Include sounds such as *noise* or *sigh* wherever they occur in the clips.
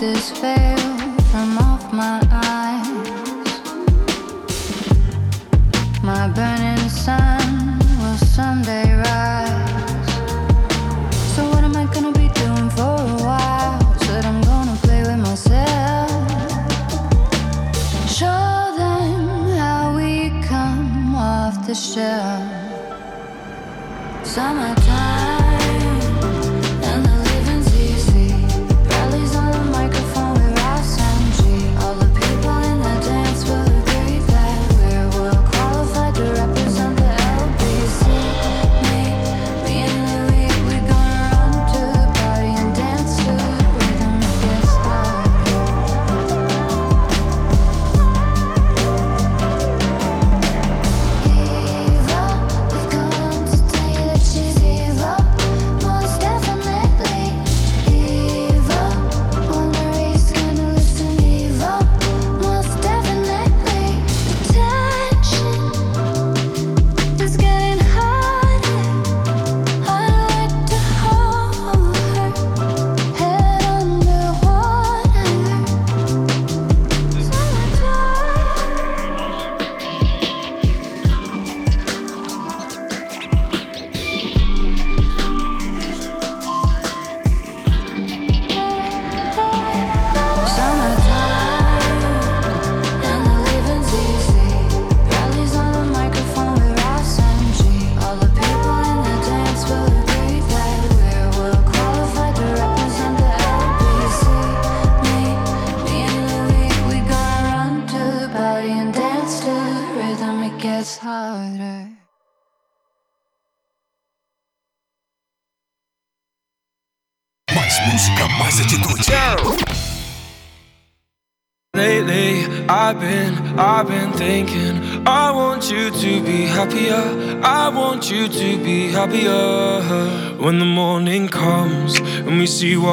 this fair.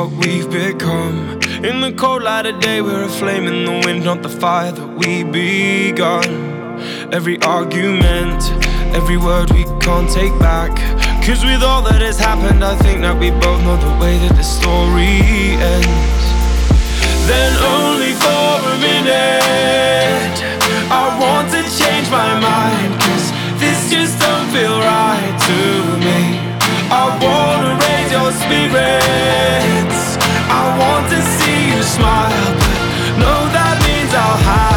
What we've become. In the cold light of day, we're a flame in the wind, not the fire that we begun. Every argument, every word we can't take back. Cause with all that has happened, I think that we both know the way that the story ends then only for a minute. I want to change my mind, cause this just don't feel right to me. I wanna raise your spirits. Want to see you smile, but no, that means I'll have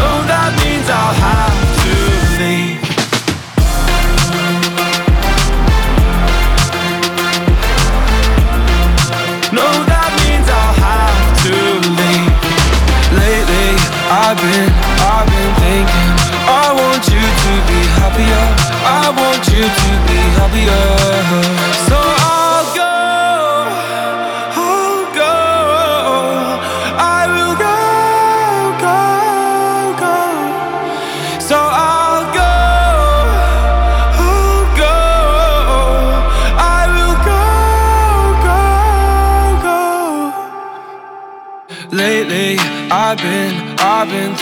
that means I'll have to leave. That means I'll have to leave. Lately, I've been, I've been thinking. I want you to be happier. I want you to be happier.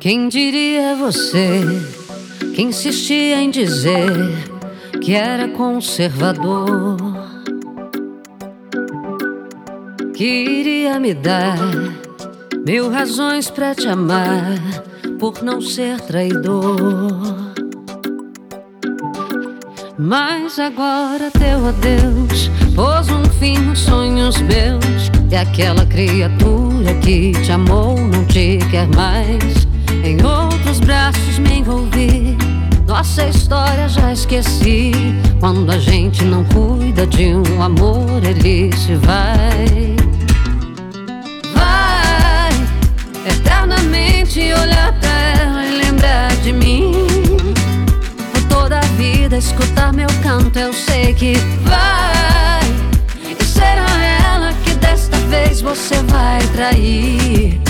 Quem diria você que insistia em dizer que era conservador? Que iria me dar mil razões pra te amar por não ser traidor. Mas agora teu adeus pôs um fim nos sonhos meus. E aquela criatura que te amou não te quer mais. Em outros braços me envolvi. Nossa história já esqueci. Quando a gente não cuida de um amor, ele se vai. Vai eternamente olhar pra ela e lembrar de mim. Por toda a vida escutar meu canto, eu sei que vai. E será ela que desta vez você vai trair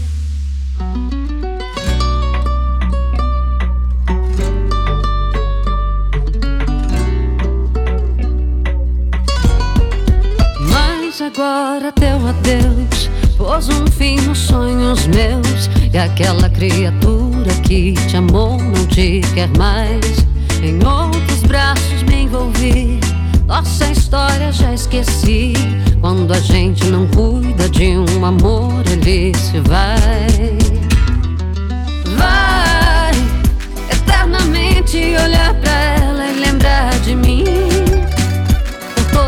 Agora teu adeus pôs um fim nos sonhos meus. E aquela criatura que te amou não te quer mais. Em outros braços me envolvi. Nossa história já esqueci. Quando a gente não cuida de um amor, ele se vai. Vai eternamente olhar pra ela e lembrar de mim.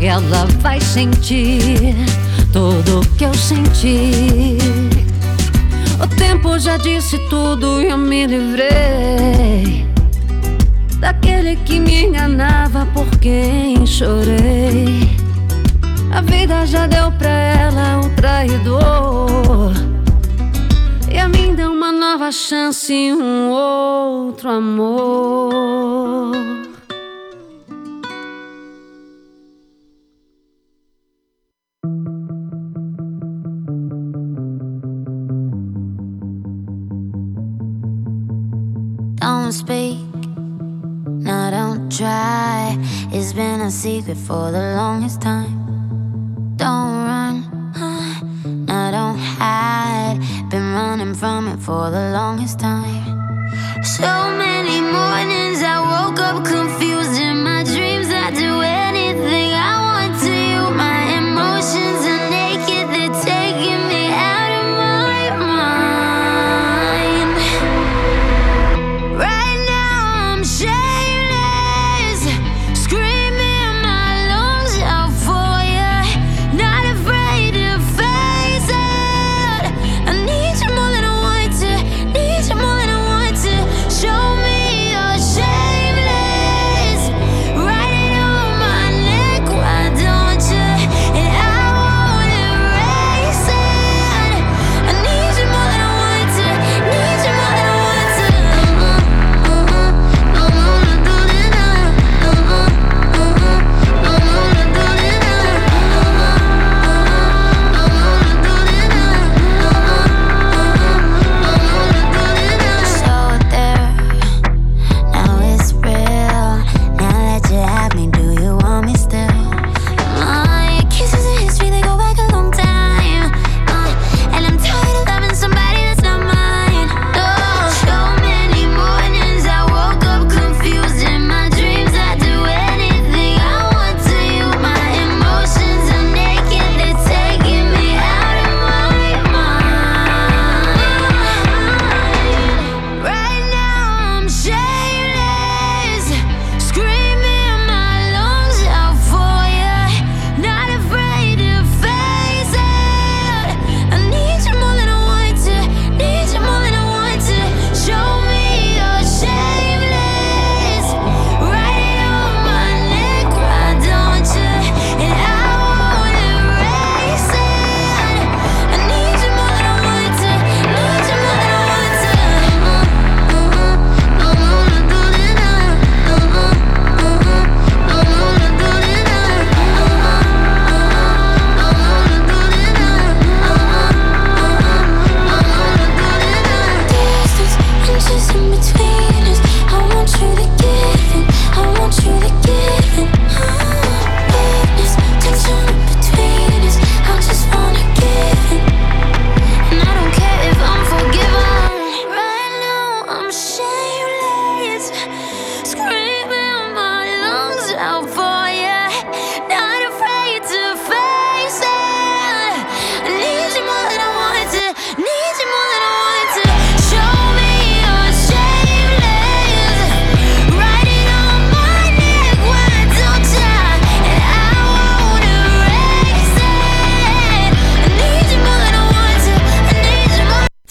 Ela vai sentir tudo que eu senti. O tempo já disse tudo e eu me livrei daquele que me enganava por quem chorei. A vida já deu pra ela um traidor. E a mim deu uma nova chance um outro amor. Secret for the longest time.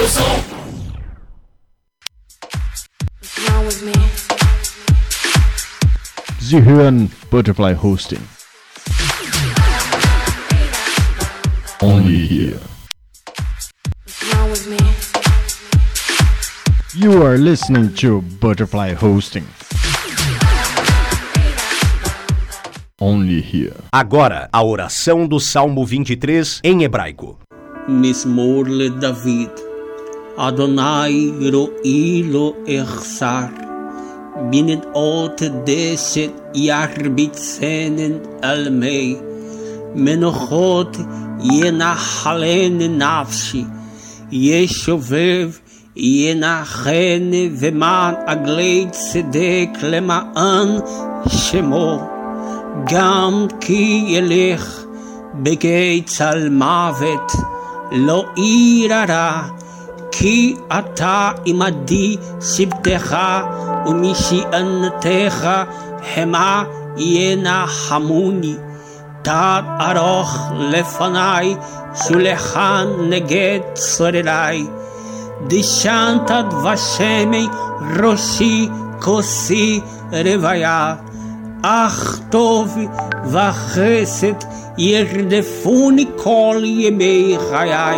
seu som. Zihuan Butterfly Hosting. Only here. You are listening to Butterfly Hosting. Only here. Agora, a oração do Salmo 23 em hebraico. Mismor David. אדוני רואי לו אחסר. בנדעות דשת ירביצנן על מי. מנוחות ינחלן נפשי. ישובב ינחן ומען עגלי צדק למען שמו. גם כי ילך בגיא צל מוות, לא אירא כי אתה עמדי שבטך ומשענתך המה ינחמוני. תת ארוך לפניי, שולחן נגד צורריי. דשנת דבשמי ראשי כוסי רוויה. אך טוב וחסד ירדפוני כל ימי חיי,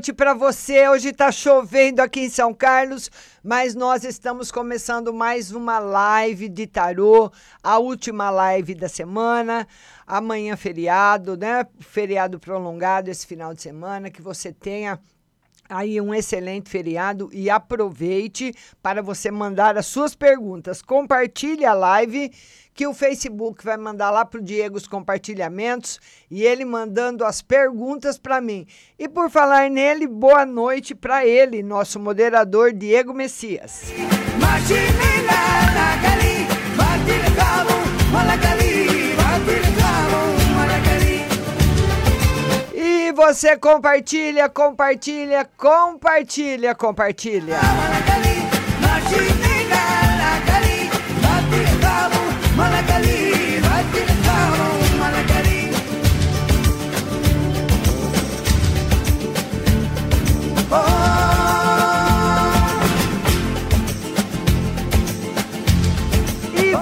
noite para você. Hoje está chovendo aqui em São Carlos, mas nós estamos começando mais uma live de tarô, a última live da semana. Amanhã feriado, né? Feriado prolongado esse final de semana, que você tenha aí um excelente feriado e aproveite para você mandar as suas perguntas. Compartilhe a live que o Facebook vai mandar lá para o Diego os compartilhamentos e ele mandando as perguntas para mim. E por falar nele, boa noite para ele, nosso moderador Diego Messias. E você compartilha, compartilha, compartilha, compartilha.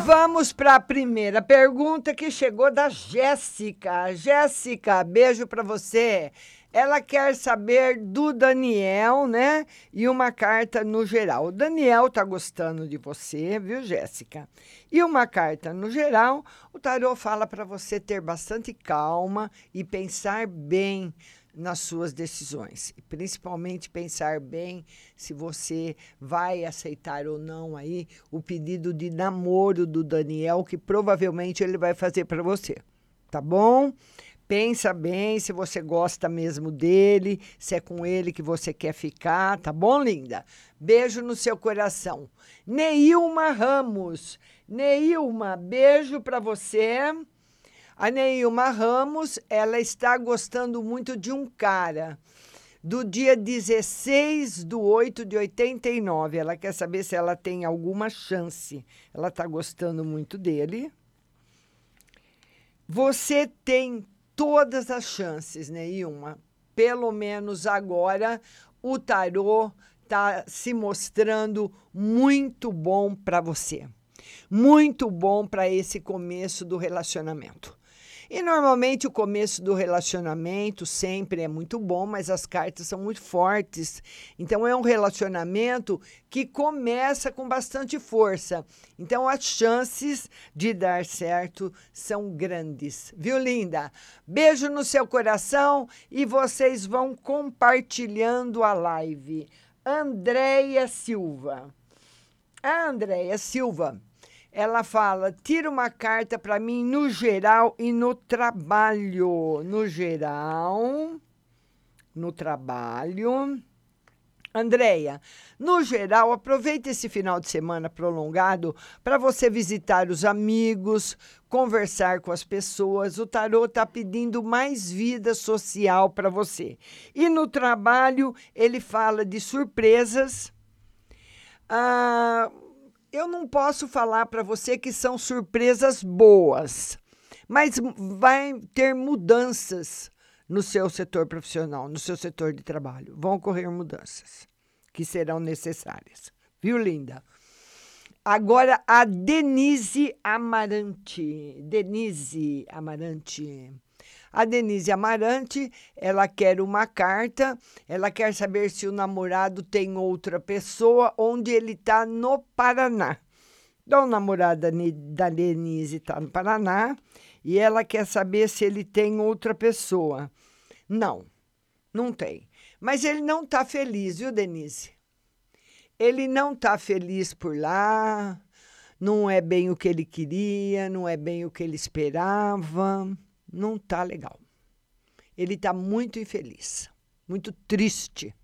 Vamos para a primeira pergunta que chegou da Jéssica. Jéssica, beijo para você. Ela quer saber do Daniel, né? E uma carta no geral. O Daniel tá gostando de você, viu, Jéssica? E uma carta no geral, o tarô fala para você ter bastante calma e pensar bem nas suas decisões, e principalmente pensar bem se você vai aceitar ou não aí o pedido de namoro do Daniel, que provavelmente ele vai fazer para você. Tá bom? Pensa bem se você gosta mesmo dele, se é com ele que você quer ficar, tá bom, linda? Beijo no seu coração. Neilma Ramos. Neilma, beijo para você. A Neilma Ramos, ela está gostando muito de um cara. Do dia 16 de 8 de 89. Ela quer saber se ela tem alguma chance. Ela está gostando muito dele. Você tem todas as chances, Neilma. Pelo menos agora, o tarô está se mostrando muito bom para você. Muito bom para esse começo do relacionamento. E normalmente o começo do relacionamento sempre é muito bom, mas as cartas são muito fortes. Então é um relacionamento que começa com bastante força. Então as chances de dar certo são grandes. Viu, linda? Beijo no seu coração e vocês vão compartilhando a live. Andréia Silva. Andréia Silva ela fala: tira uma carta para mim no geral e no trabalho. No geral, no trabalho. Andréia, no geral, aproveite esse final de semana prolongado para você visitar os amigos, conversar com as pessoas. O tarô está pedindo mais vida social para você. E no trabalho, ele fala de surpresas. Ah, eu não posso falar para você que são surpresas boas, mas vai ter mudanças no seu setor profissional, no seu setor de trabalho. Vão ocorrer mudanças que serão necessárias. Viu, linda? Agora a Denise Amarante. Denise Amarante. A Denise Amarante, ela quer uma carta, ela quer saber se o namorado tem outra pessoa, onde ele está no Paraná. Então, o namorado da Denise está no Paraná e ela quer saber se ele tem outra pessoa. Não, não tem. Mas ele não está feliz, viu, Denise? Ele não está feliz por lá, não é bem o que ele queria, não é bem o que ele esperava não tá legal. Ele está muito infeliz, muito triste.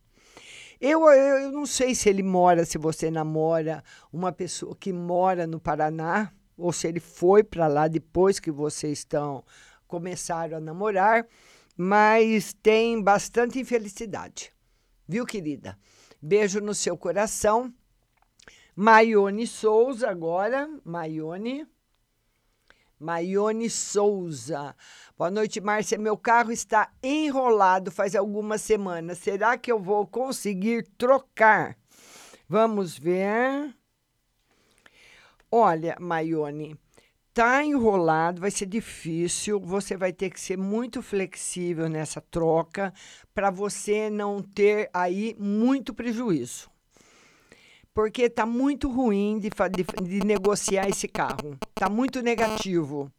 Eu, eu, eu não sei se ele mora, se você namora uma pessoa que mora no Paraná, ou se ele foi para lá depois que vocês estão começaram a namorar, mas tem bastante infelicidade. Viu, querida? Beijo no seu coração. Maione Souza agora, Maione. Maione Souza. Boa noite, Márcia. Meu carro está enrolado faz algumas semanas. Será que eu vou conseguir trocar? Vamos ver. Olha, Maione, tá enrolado, vai ser difícil. Você vai ter que ser muito flexível nessa troca para você não ter aí muito prejuízo porque está muito ruim de, de, de, negociar esse carro. Está muito negativo.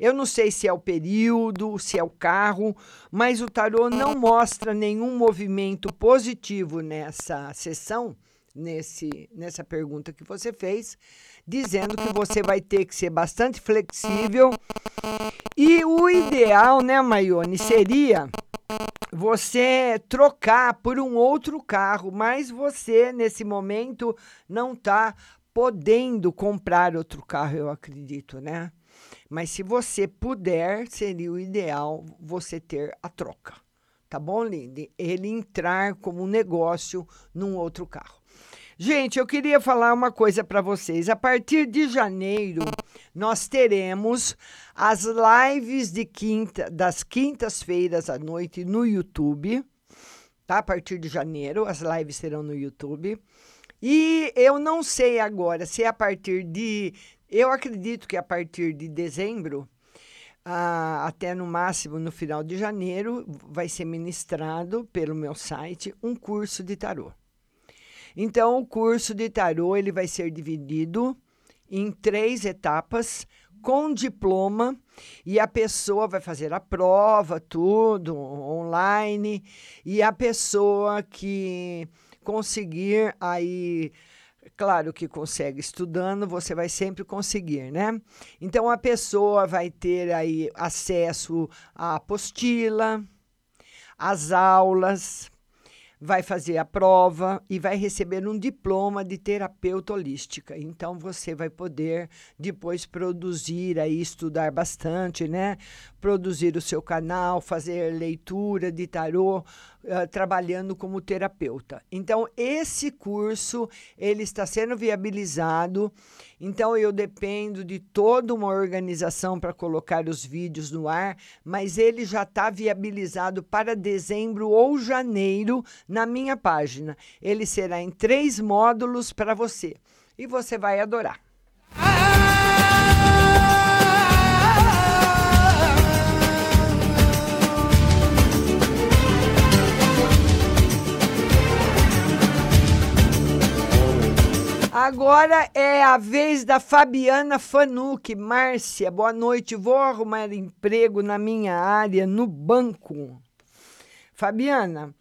Eu não sei se é o período, se é o carro, mas o tarô não mostra nenhum movimento positivo nessa sessão, nesse, nessa pergunta que você fez, dizendo que você vai ter que ser bastante flexível. E o ideal, né, Maione, seria você trocar por um outro carro, mas você nesse momento não está podendo comprar outro carro, eu acredito, né? Mas se você puder, seria o ideal você ter a troca. Tá bom, Lindy? Ele entrar como um negócio num outro carro. Gente, eu queria falar uma coisa para vocês. A partir de janeiro, nós teremos as lives de quinta, das quintas-feiras à noite no YouTube. Tá? A partir de janeiro, as lives serão no YouTube. E eu não sei agora se é a partir de. Eu acredito que a partir de dezembro, ah, até no máximo no final de janeiro, vai ser ministrado pelo meu site um curso de tarô. Então, o curso de tarô ele vai ser dividido em três etapas com diploma e a pessoa vai fazer a prova, tudo online, e a pessoa que conseguir aí Claro que consegue estudando, você vai sempre conseguir, né? Então a pessoa vai ter aí acesso à apostila, às aulas, vai fazer a prova e vai receber um diploma de terapeuta holística. Então você vai poder depois produzir aí estudar bastante, né? Produzir o seu canal, fazer leitura de tarô, uh, trabalhando como terapeuta. Então esse curso ele está sendo viabilizado. Então eu dependo de toda uma organização para colocar os vídeos no ar, mas ele já está viabilizado para dezembro ou janeiro na minha página. Ele será em três módulos para você e você vai adorar. Agora é a vez da Fabiana Fanuc. Márcia, boa noite. Vou arrumar emprego na minha área no banco. Fabiana,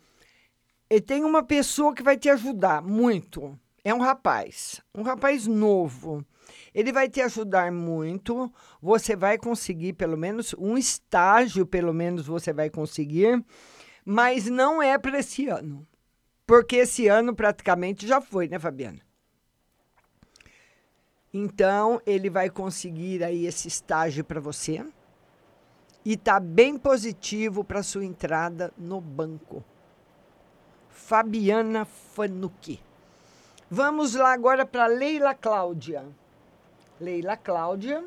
tem uma pessoa que vai te ajudar muito. É um rapaz, um rapaz novo. Ele vai te ajudar muito. Você vai conseguir pelo menos um estágio, pelo menos você vai conseguir, mas não é para esse ano. Porque esse ano praticamente já foi, né, Fabiana? Então, ele vai conseguir aí esse estágio para você e tá bem positivo para sua entrada no banco. Fabiana Fanucchi. Vamos lá agora para Leila Cláudia. Leila Cláudia.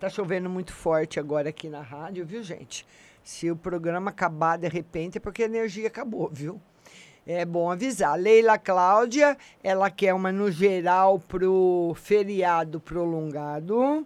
Tá chovendo muito forte agora aqui na rádio, viu, gente? Se o programa acabar de repente é porque a energia acabou, viu? É bom avisar. Leila Cláudia, ela quer uma no geral pro feriado prolongado.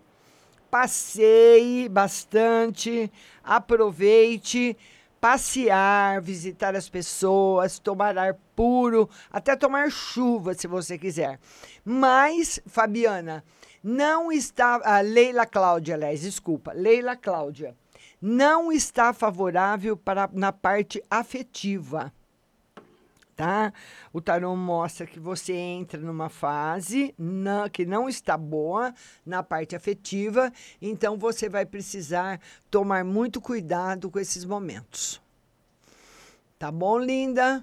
Passeie bastante, aproveite, passear, visitar as pessoas, tomar ar puro, até tomar chuva se você quiser. Mas, Fabiana, não está. A Leila Cláudia, aliás, desculpa. Leila Cláudia, não está favorável para na parte afetiva tá? O tarô mostra que você entra numa fase na, que não está boa na parte afetiva, então você vai precisar tomar muito cuidado com esses momentos. Tá bom, linda?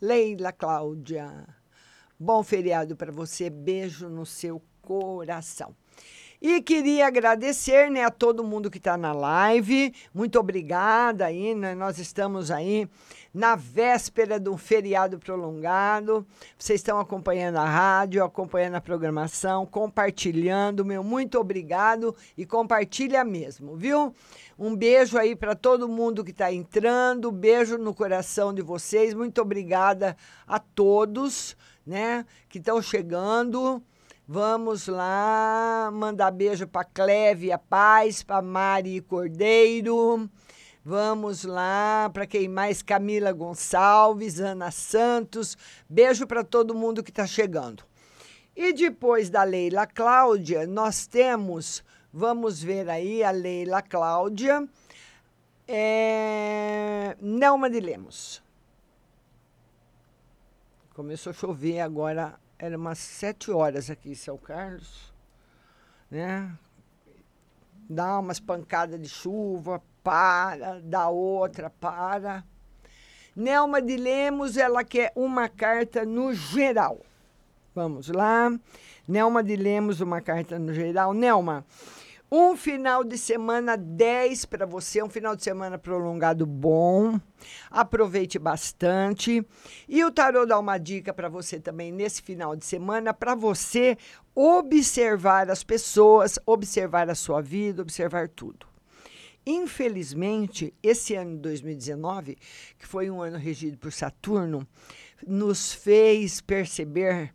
Leila Cláudia. Bom feriado para você. Beijo no seu coração. E queria agradecer né, a todo mundo que está na live. Muito obrigada aí, né? Nós estamos aí na véspera de um feriado prolongado. Vocês estão acompanhando a rádio, acompanhando a programação, compartilhando. Meu muito obrigado e compartilha mesmo, viu? Um beijo aí para todo mundo que está entrando. Beijo no coração de vocês. Muito obrigada a todos, né, que estão chegando. Vamos lá, mandar beijo para Clévia Paz, para Mari Cordeiro. Vamos lá, para quem mais? Camila Gonçalves, Ana Santos. Beijo para todo mundo que está chegando. E depois da Leila Cláudia, nós temos, vamos ver aí a Leila Cláudia, é, Nelma de Lemos. Começou a chover agora era umas sete horas aqui em São Carlos, né? Dá umas pancadas de chuva, para, dá outra, para. Nelma de Lemos, ela quer uma carta no geral. Vamos lá. Nelma de Lemos, uma carta no geral. Nelma, um final de semana 10 para você, um final de semana prolongado bom. Aproveite bastante. E o tarô dá uma dica para você também nesse final de semana para você observar as pessoas, observar a sua vida, observar tudo. Infelizmente, esse ano de 2019, que foi um ano regido por Saturno, nos fez perceber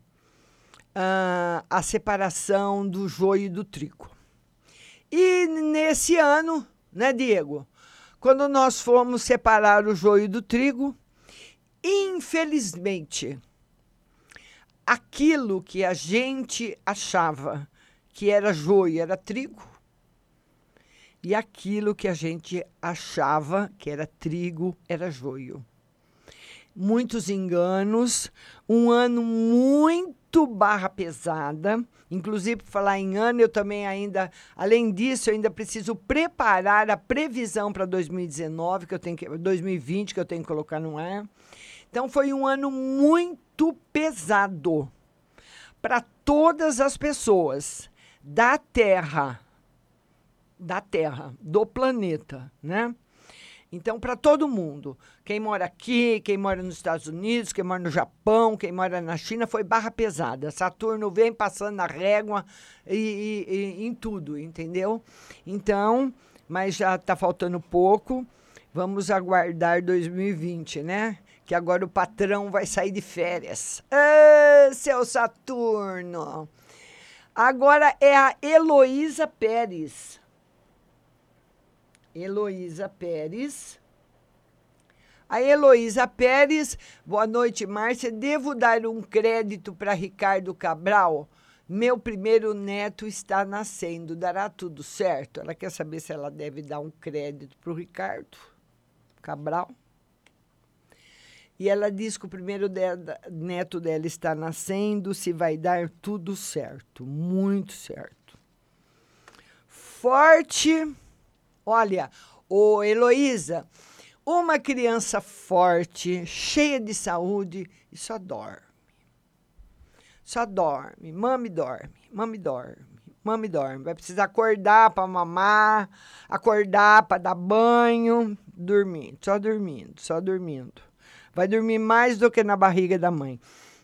uh, a separação do joio e do trigo. E nesse ano, né, Diego? Quando nós fomos separar o joio do trigo, infelizmente, aquilo que a gente achava que era joio era trigo, e aquilo que a gente achava que era trigo era joio. muitos enganos, um ano muito barra pesada. Inclusive, por falar em ano, eu também ainda, além disso, eu ainda preciso preparar a previsão para 2019, que eu tenho que, 2020, que eu tenho que colocar no ar. Então, foi um ano muito pesado para todas as pessoas da Terra, da Terra, do planeta, né? Então, para todo mundo, quem mora aqui, quem mora nos Estados Unidos, quem mora no Japão, quem mora na China, foi barra pesada. Saturno vem passando na régua e, e- e- em tudo, entendeu? Então, mas já está faltando pouco. Vamos aguardar 2020, né? Que agora o patrão vai sair de férias. Ê, seu Saturno! Agora é a Heloísa Pérez. Heloísa Pérez. A Heloísa Pérez, boa noite, Márcia. Devo dar um crédito para Ricardo Cabral? Meu primeiro neto está nascendo, dará tudo certo? Ela quer saber se ela deve dar um crédito para o Ricardo Cabral. E ela diz que o primeiro neto dela está nascendo, se vai dar tudo certo, muito certo. Forte. Olha, ô Heloísa, uma criança forte, cheia de saúde e só dorme. Só dorme. Mami dorme. Mami dorme. Mami dorme. Vai precisar acordar para mamar, acordar para dar banho, dormindo, só dormindo, só dormindo. Vai dormir mais do que na barriga da mãe.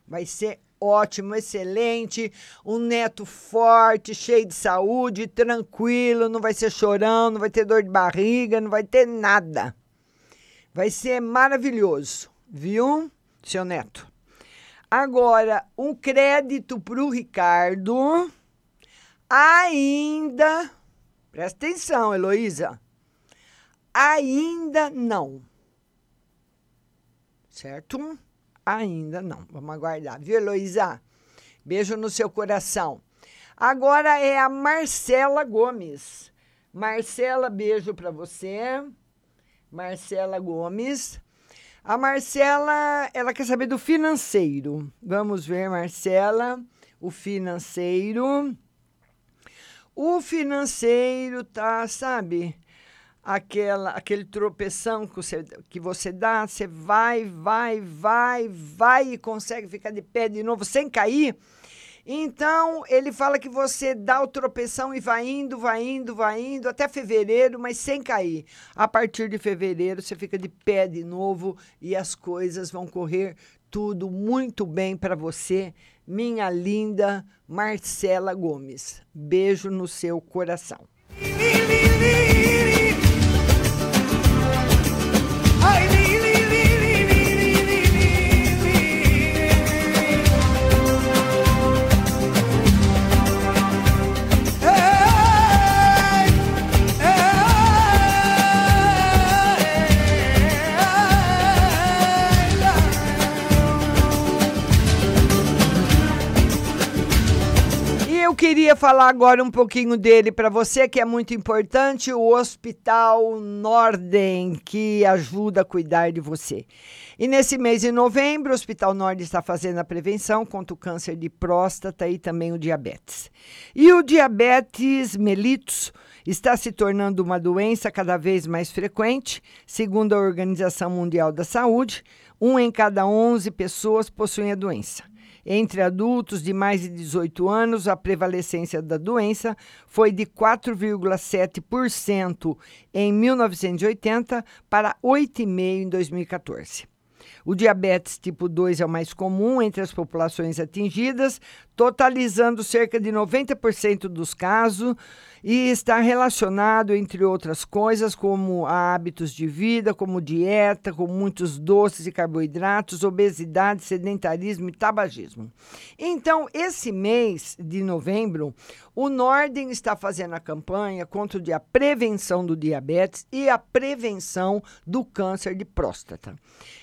Vai ser ótimo, excelente, um neto forte, cheio de saúde, tranquilo, não vai ser chorão, não vai ter dor de barriga, não vai ter nada. Vai ser maravilhoso, viu, seu neto? Agora, um crédito para o Ricardo. Ainda, presta atenção, Heloísa. Ainda não. Certo? Ainda não. Vamos aguardar, viu, Heloísa? Beijo no seu coração. Agora é a Marcela Gomes. Marcela, beijo para você. Marcela Gomes. A Marcela, ela quer saber do financeiro. Vamos ver, Marcela, o financeiro. O financeiro tá, sabe? Aquela, aquele tropeção que você, que você dá, você vai, vai, vai, vai e consegue ficar de pé de novo sem cair. Então, ele fala que você dá o tropeção e vai indo, vai indo, vai indo até fevereiro, mas sem cair. A partir de fevereiro, você fica de pé de novo e as coisas vão correr tudo muito bem para você, minha linda Marcela Gomes. Beijo no seu coração. Queria falar agora um pouquinho dele para você, que é muito importante, o Hospital Norden, que ajuda a cuidar de você. E nesse mês de novembro, o Hospital Norden está fazendo a prevenção contra o câncer de próstata e também o diabetes. E o diabetes mellitus está se tornando uma doença cada vez mais frequente, segundo a Organização Mundial da Saúde, um em cada 11 pessoas possuem a doença. Entre adultos de mais de 18 anos, a prevalecência da doença foi de 4,7% em 1980 para 8,5% em 2014. O diabetes tipo 2 é o mais comum entre as populações atingidas, totalizando cerca de 90% dos casos e está relacionado, entre outras coisas, como hábitos de vida, como dieta, com muitos doces e carboidratos, obesidade, sedentarismo e tabagismo. Então, esse mês de novembro, o Norden está fazendo a campanha contra a prevenção do diabetes e a prevenção do câncer de próstata.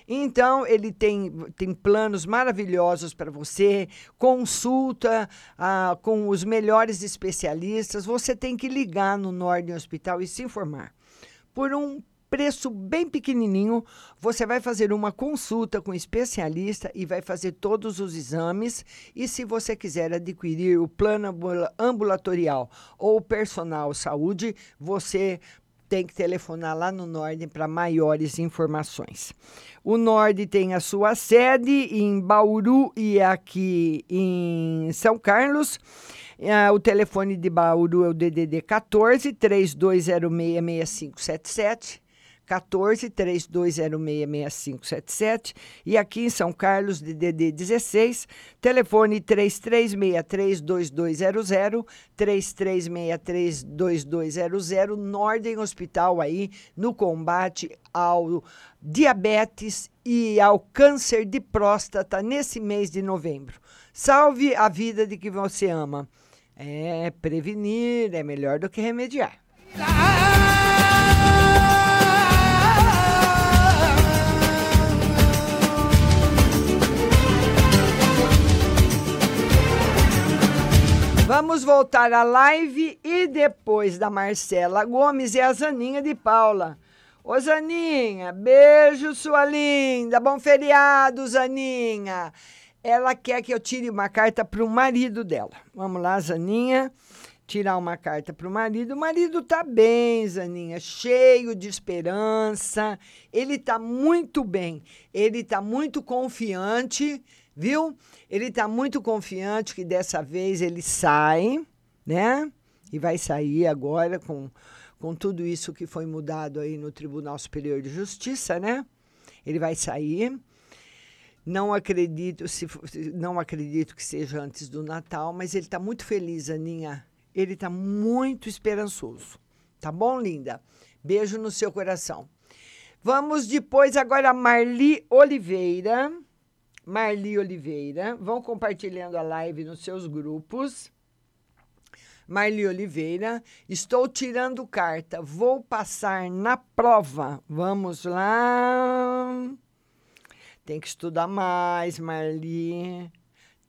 Então, ele tem, tem planos maravilhosos para você, consulta ah, com os melhores especialistas. Você tem que ligar no Norden Hospital e se informar. Por um preço bem pequenininho. Você vai fazer uma consulta com um especialista e vai fazer todos os exames. E se você quiser adquirir o plano ambula- ambulatorial ou personal saúde, você tem que telefonar lá no Nord para maiores informações. O Nord tem a sua sede em Bauru e aqui em São Carlos. Ah, o telefone de Bauru é o DDD 14 32066577. 14 32066577 e aqui em São Carlos DDD 16, telefone 33632200, 33632200, Nordem Hospital aí no combate ao diabetes e ao câncer de próstata nesse mês de novembro. Salve a vida de que você ama. É, prevenir é melhor do que remediar. Vamos voltar à live e depois da Marcela Gomes e a Zaninha de Paula. Ô Zaninha, beijo sua linda, bom feriado, Zaninha. Ela quer que eu tire uma carta para o marido dela. Vamos lá, Zaninha, tirar uma carta para o marido. O marido tá bem, Zaninha, cheio de esperança. Ele tá muito bem, ele tá muito confiante, viu? Ele tá muito confiante que dessa vez ele sai, né? E vai sair agora com, com tudo isso que foi mudado aí no Tribunal Superior de Justiça, né? Ele vai sair. Não acredito, se- não acredito que seja antes do Natal, mas ele está muito feliz, Aninha. Ele está muito esperançoso. Tá bom, linda? Beijo no seu coração. Vamos depois agora a Marli Oliveira. Marli Oliveira. Vão compartilhando a live nos seus grupos. Marli Oliveira, estou tirando carta, vou passar na prova. Vamos lá. Tem que estudar mais, Marli.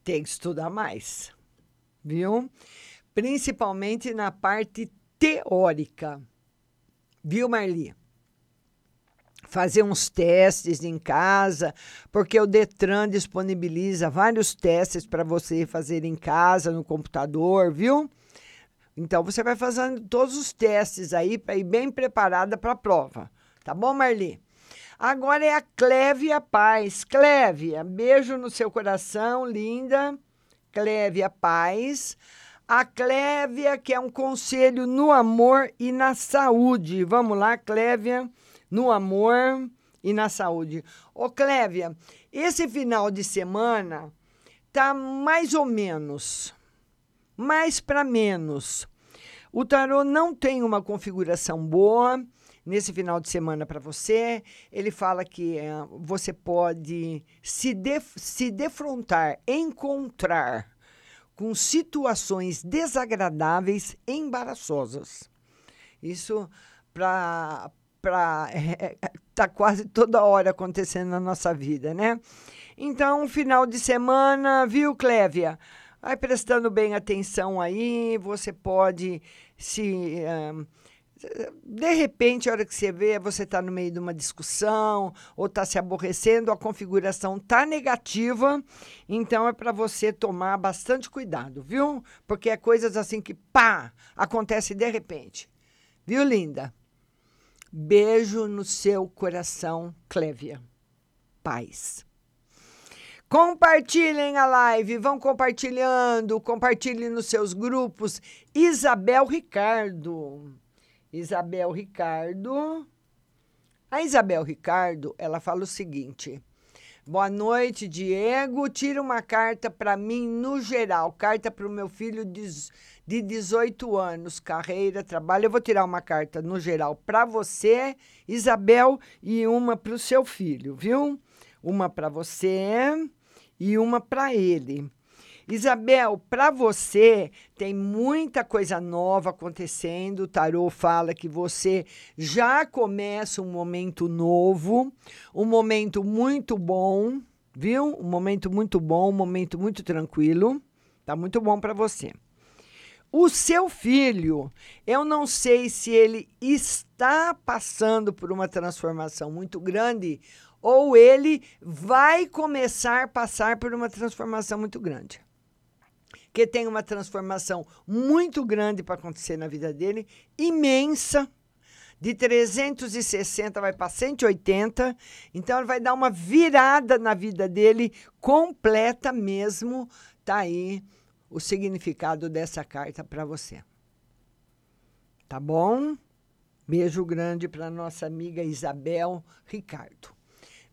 Tem que estudar mais. Viu? Principalmente na parte teórica. Viu, Marli? Fazer uns testes em casa, porque o Detran disponibiliza vários testes para você fazer em casa, no computador, viu? Então você vai fazendo todos os testes aí para ir bem preparada para a prova. Tá bom, Marli? Agora é a Clévia Paz. Clévia, beijo no seu coração, linda. Clévia Paz. A Clévia, que é um conselho no amor e na saúde. Vamos lá, Clévia, no amor e na saúde. Ô, Clévia, esse final de semana tá mais ou menos, mais para menos. O tarô não tem uma configuração boa nesse final de semana para você. Ele fala que eh, você pode se, def se defrontar, encontrar com situações desagradáveis embaraçosas. Isso para para tá quase toda hora acontecendo na nossa vida, né? Então, final de semana, viu, Clévia? Vai prestando bem atenção aí, você pode se ah, de repente, a hora que você vê, você está no meio de uma discussão ou está se aborrecendo, a configuração está negativa, então é para você tomar bastante cuidado, viu? Porque é coisas assim que, pá, acontece de repente. Viu, linda? Beijo no seu coração, Clévia. Paz. Compartilhem a live, vão compartilhando, compartilhem nos seus grupos. Isabel Ricardo. Isabel Ricardo. A Isabel Ricardo, ela fala o seguinte: Boa noite, Diego. Tira uma carta para mim no geral, carta para o meu filho de, de 18 anos, carreira, trabalho. Eu vou tirar uma carta no geral para você, Isabel, e uma para o seu filho, viu? Uma para você e uma para ele. Isabel, para você tem muita coisa nova acontecendo. O tarô fala que você já começa um momento novo, um momento muito bom, viu? Um momento muito bom, um momento muito tranquilo. Tá muito bom para você. O seu filho, eu não sei se ele está passando por uma transformação muito grande ou ele vai começar a passar por uma transformação muito grande. Que tem uma transformação muito grande para acontecer na vida dele, imensa. De 360 vai para 180. Então ele vai dar uma virada na vida dele completa mesmo. Tá aí o significado dessa carta para você. Tá bom? Beijo grande para nossa amiga Isabel Ricardo.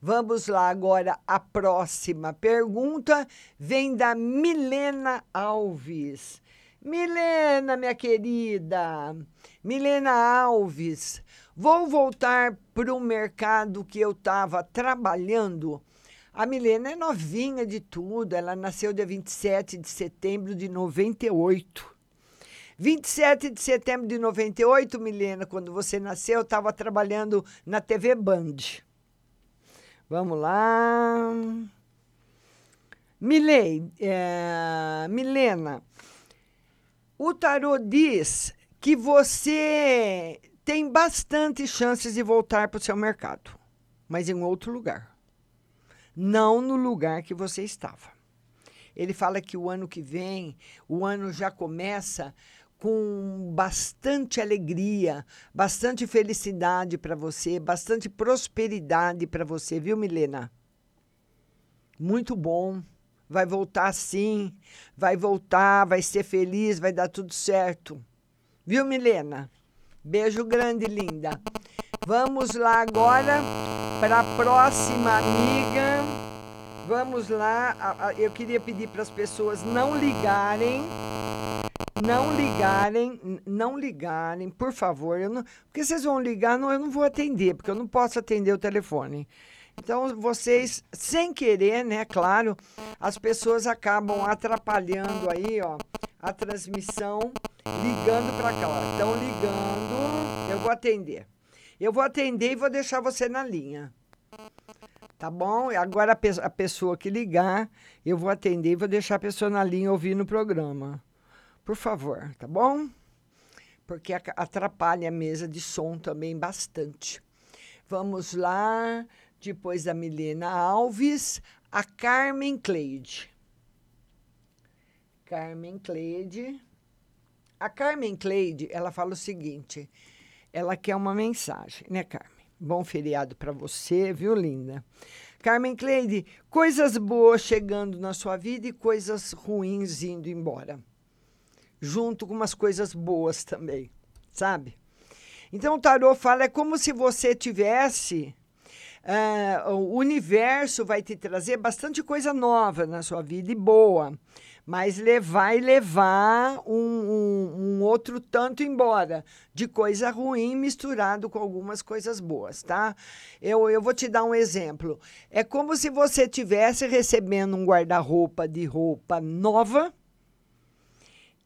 Vamos lá agora, a próxima pergunta vem da Milena Alves. Milena, minha querida, Milena Alves, vou voltar para o mercado que eu estava trabalhando. A Milena é novinha de tudo, ela nasceu dia 27 de setembro de 98. 27 de setembro de 98, Milena, quando você nasceu, eu estava trabalhando na TV Band. Vamos lá. Milei, é, Milena, o tarô diz que você tem bastante chances de voltar para o seu mercado, mas em outro lugar. Não no lugar que você estava. Ele fala que o ano que vem, o ano já começa com bastante alegria, bastante felicidade para você, bastante prosperidade para você, viu, Milena? Muito bom. Vai voltar sim, vai voltar, vai ser feliz, vai dar tudo certo. Viu, Milena? Beijo grande, linda. Vamos lá agora para a próxima amiga. Vamos lá. Eu queria pedir para as pessoas não ligarem não ligarem, não ligarem, por favor. Eu não, porque vocês vão ligar, não, eu não vou atender, porque eu não posso atender o telefone. Então, vocês, sem querer, né, claro, as pessoas acabam atrapalhando aí, ó, a transmissão, ligando para cá. Estão ligando, eu vou atender. Eu vou atender e vou deixar você na linha. Tá bom? Agora a, a pessoa que ligar, eu vou atender e vou deixar a pessoa na linha ouvindo o programa. Por favor, tá bom? Porque atrapalha a mesa de som também bastante. Vamos lá, depois da Milena Alves, a Carmen Cleide. Carmen Cleide. A Carmen Cleide, ela fala o seguinte: ela quer uma mensagem, né, Carmen? Bom feriado para você, viu, linda? Carmen Cleide, coisas boas chegando na sua vida e coisas ruins indo embora junto com umas coisas boas também, sabe? Então o tarô fala é como se você tivesse uh, o universo vai te trazer bastante coisa nova na sua vida e boa, mas vai levar um, um, um, outro tanto embora de coisa ruim misturado com algumas coisas boas, tá? Eu, eu vou te dar um exemplo. É como se você tivesse recebendo um guarda-roupa de roupa nova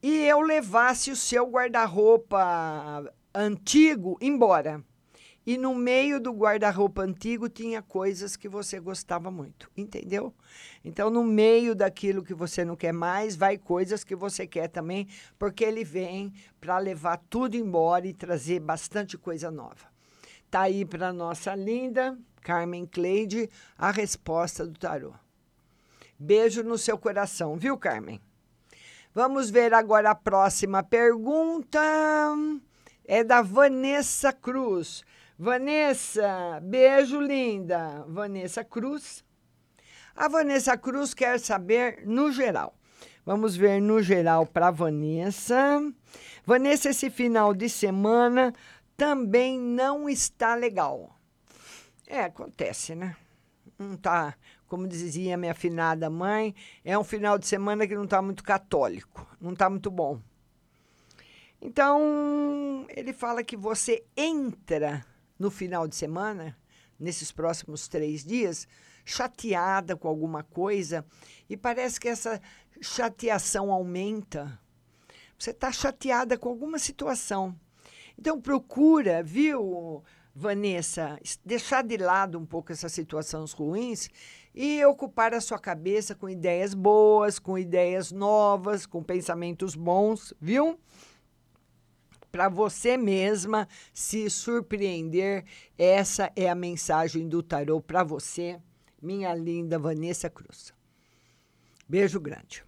e eu levasse o seu guarda-roupa antigo embora. E no meio do guarda-roupa antigo tinha coisas que você gostava muito, entendeu? Então, no meio daquilo que você não quer mais, vai coisas que você quer também, porque ele vem para levar tudo embora e trazer bastante coisa nova. Tá aí para nossa linda Carmen Cleide a resposta do tarô. Beijo no seu coração, viu, Carmen? Vamos ver agora a próxima pergunta. É da Vanessa Cruz. Vanessa, beijo linda. Vanessa Cruz. A Vanessa Cruz quer saber no geral. Vamos ver no geral para Vanessa. Vanessa, esse final de semana também não está legal. É, acontece, né? Não tá como dizia minha afinada mãe, é um final de semana que não está muito católico, não está muito bom. Então, ele fala que você entra no final de semana, nesses próximos três dias, chateada com alguma coisa, e parece que essa chateação aumenta. Você está chateada com alguma situação. Então, procura, viu, Vanessa, deixar de lado um pouco essas situações ruins e ocupar a sua cabeça com ideias boas, com ideias novas, com pensamentos bons, viu? Para você mesma se surpreender, essa é a mensagem do tarô para você, minha linda Vanessa Cruz. Beijo grande.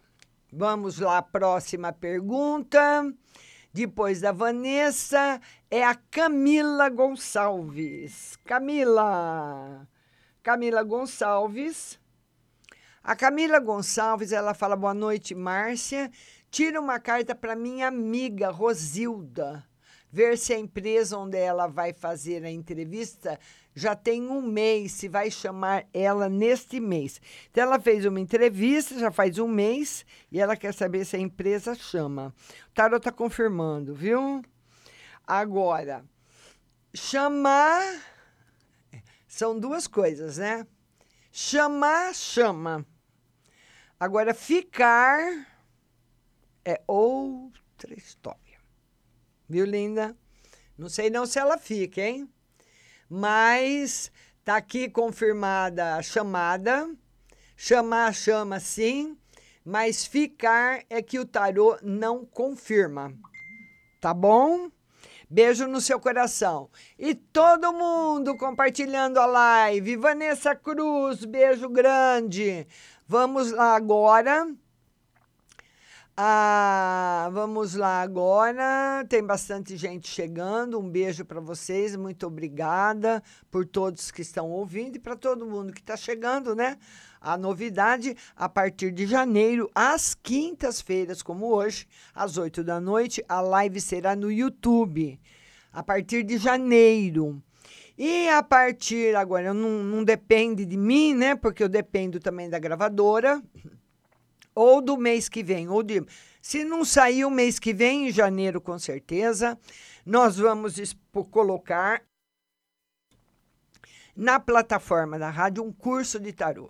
Vamos lá, próxima pergunta. Depois da Vanessa, é a Camila Gonçalves. Camila. Camila Gonçalves. A Camila Gonçalves, ela fala boa noite, Márcia. Tira uma carta para minha amiga Rosilda. Ver se a empresa onde ela vai fazer a entrevista já tem um mês, se vai chamar ela neste mês. Então, ela fez uma entrevista, já faz um mês, e ela quer saber se a empresa chama. O Tarot está confirmando, viu? Agora, chamar são duas coisas, né? Chamar, chama. Agora, ficar é outra história. Viu, linda? Não sei não se ela fica, hein? mas tá aqui confirmada a chamada. Chamar, chama sim, mas ficar é que o tarô não confirma. Tá bom? Beijo no seu coração. E todo mundo compartilhando a live. Vanessa Cruz, beijo grande. Vamos lá agora ah, vamos lá agora. Tem bastante gente chegando. Um beijo para vocês. Muito obrigada por todos que estão ouvindo e para todo mundo que está chegando, né? A novidade, a partir de janeiro, às quintas-feiras, como hoje, às 8 da noite, a live será no YouTube. A partir de janeiro. E a partir agora, não, não depende de mim, né? Porque eu dependo também da gravadora ou do mês que vem, ou de. Se não sair o mês que vem, em janeiro, com certeza, nós vamos colocar na plataforma da rádio um curso de tarô.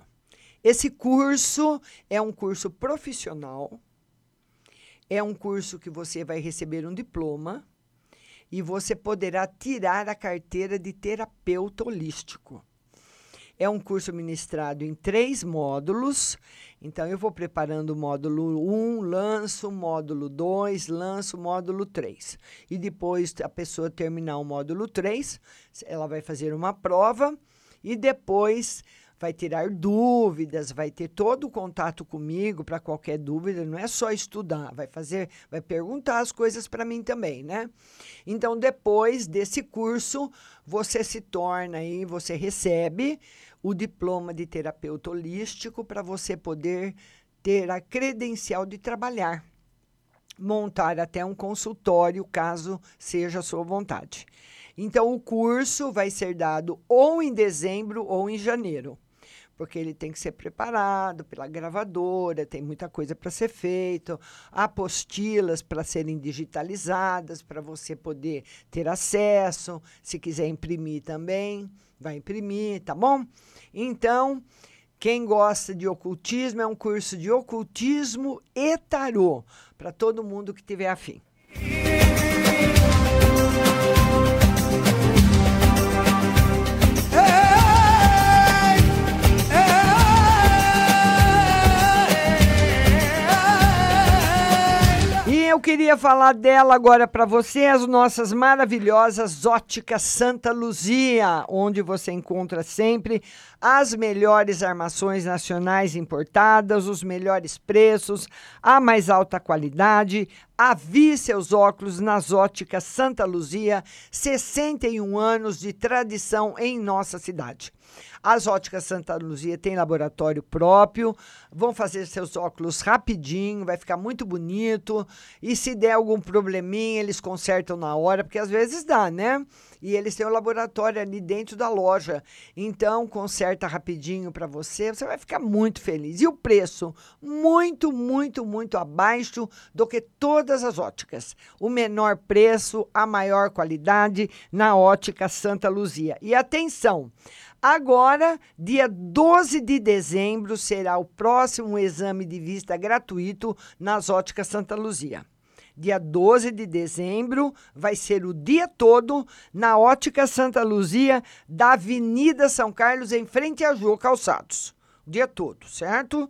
Esse curso é um curso profissional, é um curso que você vai receber um diploma e você poderá tirar a carteira de terapeuta holístico. É um curso ministrado em três módulos. Então, eu vou preparando o módulo 1, lanço o módulo 2, lanço o módulo 3. E depois a pessoa terminar o módulo 3, ela vai fazer uma prova e depois vai tirar dúvidas, vai ter todo o contato comigo para qualquer dúvida, não é só estudar, vai fazer, vai perguntar as coisas para mim também, né? Então, depois desse curso, você se torna aí, você recebe o diploma de terapeuta holístico para você poder ter a credencial de trabalhar, montar até um consultório, caso seja a sua vontade. Então, o curso vai ser dado ou em dezembro ou em janeiro porque ele tem que ser preparado pela gravadora, tem muita coisa para ser feito, apostilas para serem digitalizadas, para você poder ter acesso, se quiser imprimir também, vai imprimir, tá bom? Então, quem gosta de ocultismo é um curso de ocultismo e tarô para todo mundo que tiver afim. Eu queria falar dela agora para você, as nossas maravilhosas óticas Santa Luzia, onde você encontra sempre as melhores armações nacionais importadas, os melhores preços, a mais alta qualidade. Avie seus óculos nas óticas Santa Luzia, 61 anos de tradição em nossa cidade. As óticas Santa Luzia têm laboratório próprio, vão fazer seus óculos rapidinho, vai ficar muito bonito. E se der algum probleminha, eles consertam na hora, porque às vezes dá, né? E eles têm o um laboratório ali dentro da loja. Então, conserta rapidinho para você, você vai ficar muito feliz. E o preço? Muito, muito, muito abaixo do que todas as óticas. O menor preço, a maior qualidade na ótica Santa Luzia. E atenção! Agora, dia 12 de dezembro, será o próximo exame de vista gratuito nas óticas Santa Luzia. Dia 12 de dezembro vai ser o dia todo na Ótica Santa Luzia, da Avenida São Carlos, em frente a Jô Calçados. o dia todo, certo?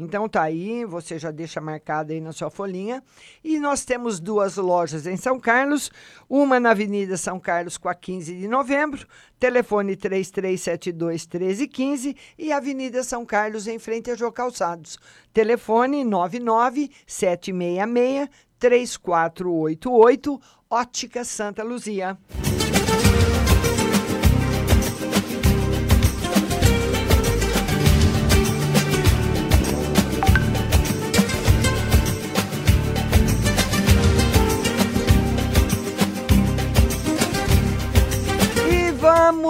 Então tá aí, você já deixa marcado aí na sua folhinha. E nós temos duas lojas em São Carlos, uma na Avenida São Carlos com a 15 de novembro, telefone 3372 1315 e Avenida São Carlos em frente a Jô Calçados. Telefone 99 766 3488 Ótica Santa Luzia.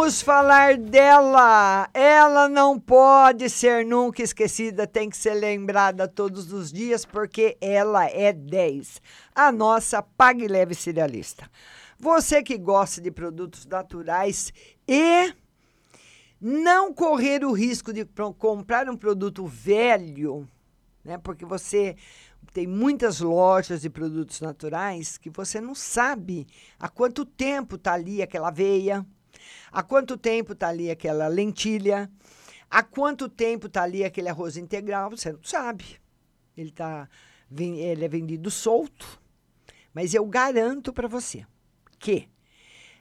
Vamos falar dela. Ela não pode ser nunca esquecida, tem que ser lembrada todos os dias, porque ela é 10. A nossa Pague Leve Cerealista. Você que gosta de produtos naturais e não correr o risco de comprar um produto velho, né? Porque você tem muitas lojas de produtos naturais que você não sabe há quanto tempo está ali aquela aveia, há quanto tempo está ali aquela lentilha, há quanto tempo está ali aquele arroz integral, você não sabe. Ele, tá, ele é vendido solto, mas eu garanto para você que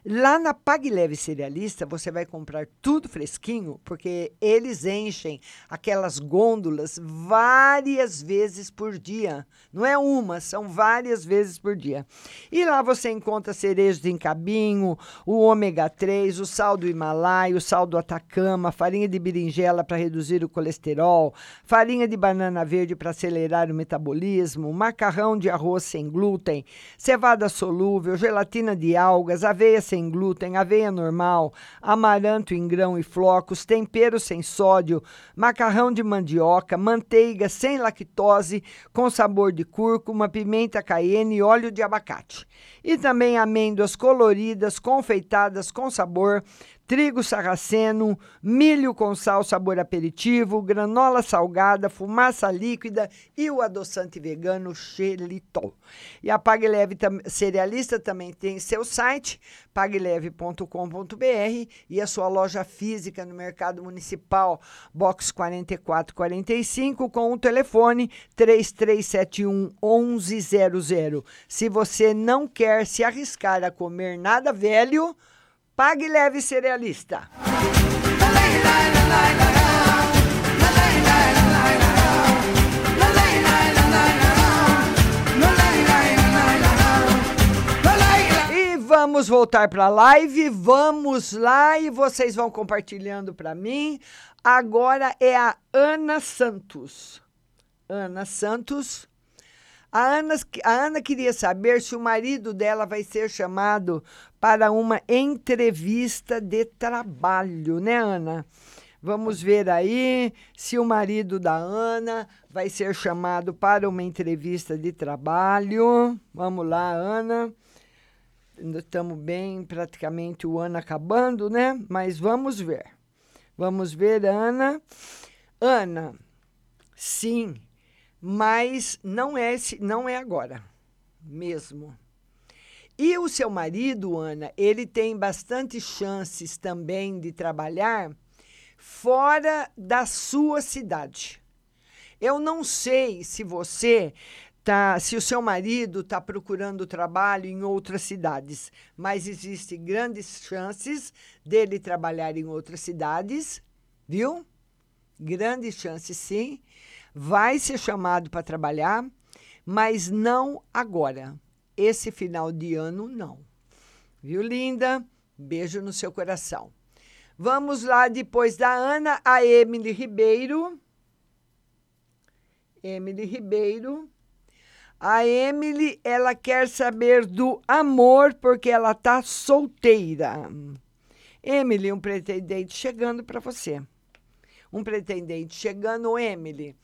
Lá na Pague Leve Cerealista, você vai comprar tudo fresquinho, porque eles enchem aquelas gôndolas várias vezes por dia. Não é uma, são várias vezes por dia. E lá você encontra cerejos em cabinho, o ômega 3, o sal do Himalaia, o sal do Atacama, farinha de berinjela para reduzir o colesterol, farinha de banana verde para acelerar o metabolismo, macarrão de arroz sem glúten, cevada solúvel, gelatina de algas, aveia sem glúten, aveia normal, amaranto em grão e flocos, tempero sem sódio, macarrão de mandioca, manteiga sem lactose, com sabor de cúrcuma, pimenta cayenne e óleo de abacate. E também amêndoas coloridas, confeitadas com sabor, trigo sarraceno, milho com sal sabor aperitivo, granola salgada, fumaça líquida e o adoçante vegano xelitol. E a Pague Leve tam- Cerealista também tem seu site, pagleve.com.br e a sua loja física no Mercado Municipal, box 4445, com o telefone 3371 1100. Se você não quer se arriscar a comer nada velho, Pague Leve Cerealista. E vamos voltar para a live, vamos lá e vocês vão compartilhando para mim. Agora é a Ana Santos. Ana Santos. A Ana, a Ana queria saber se o marido dela vai ser chamado para uma entrevista de trabalho, né, Ana? Vamos ver aí se o marido da Ana vai ser chamado para uma entrevista de trabalho. Vamos lá, Ana. Estamos bem, praticamente o ano acabando, né? Mas vamos ver. Vamos ver, Ana. Ana, sim, mas não é, não é agora, mesmo. E o seu marido, Ana, ele tem bastante chances também de trabalhar fora da sua cidade. Eu não sei se você tá, se o seu marido está procurando trabalho em outras cidades, mas existem grandes chances dele trabalhar em outras cidades, viu? Grandes chances, sim. Vai ser chamado para trabalhar, mas não agora. Esse final de ano, não. Viu, linda? Beijo no seu coração. Vamos lá, depois da Ana, a Emily Ribeiro. Emily Ribeiro. A Emily, ela quer saber do amor porque ela tá solteira. Emily, um pretendente chegando para você. Um pretendente chegando, Emily.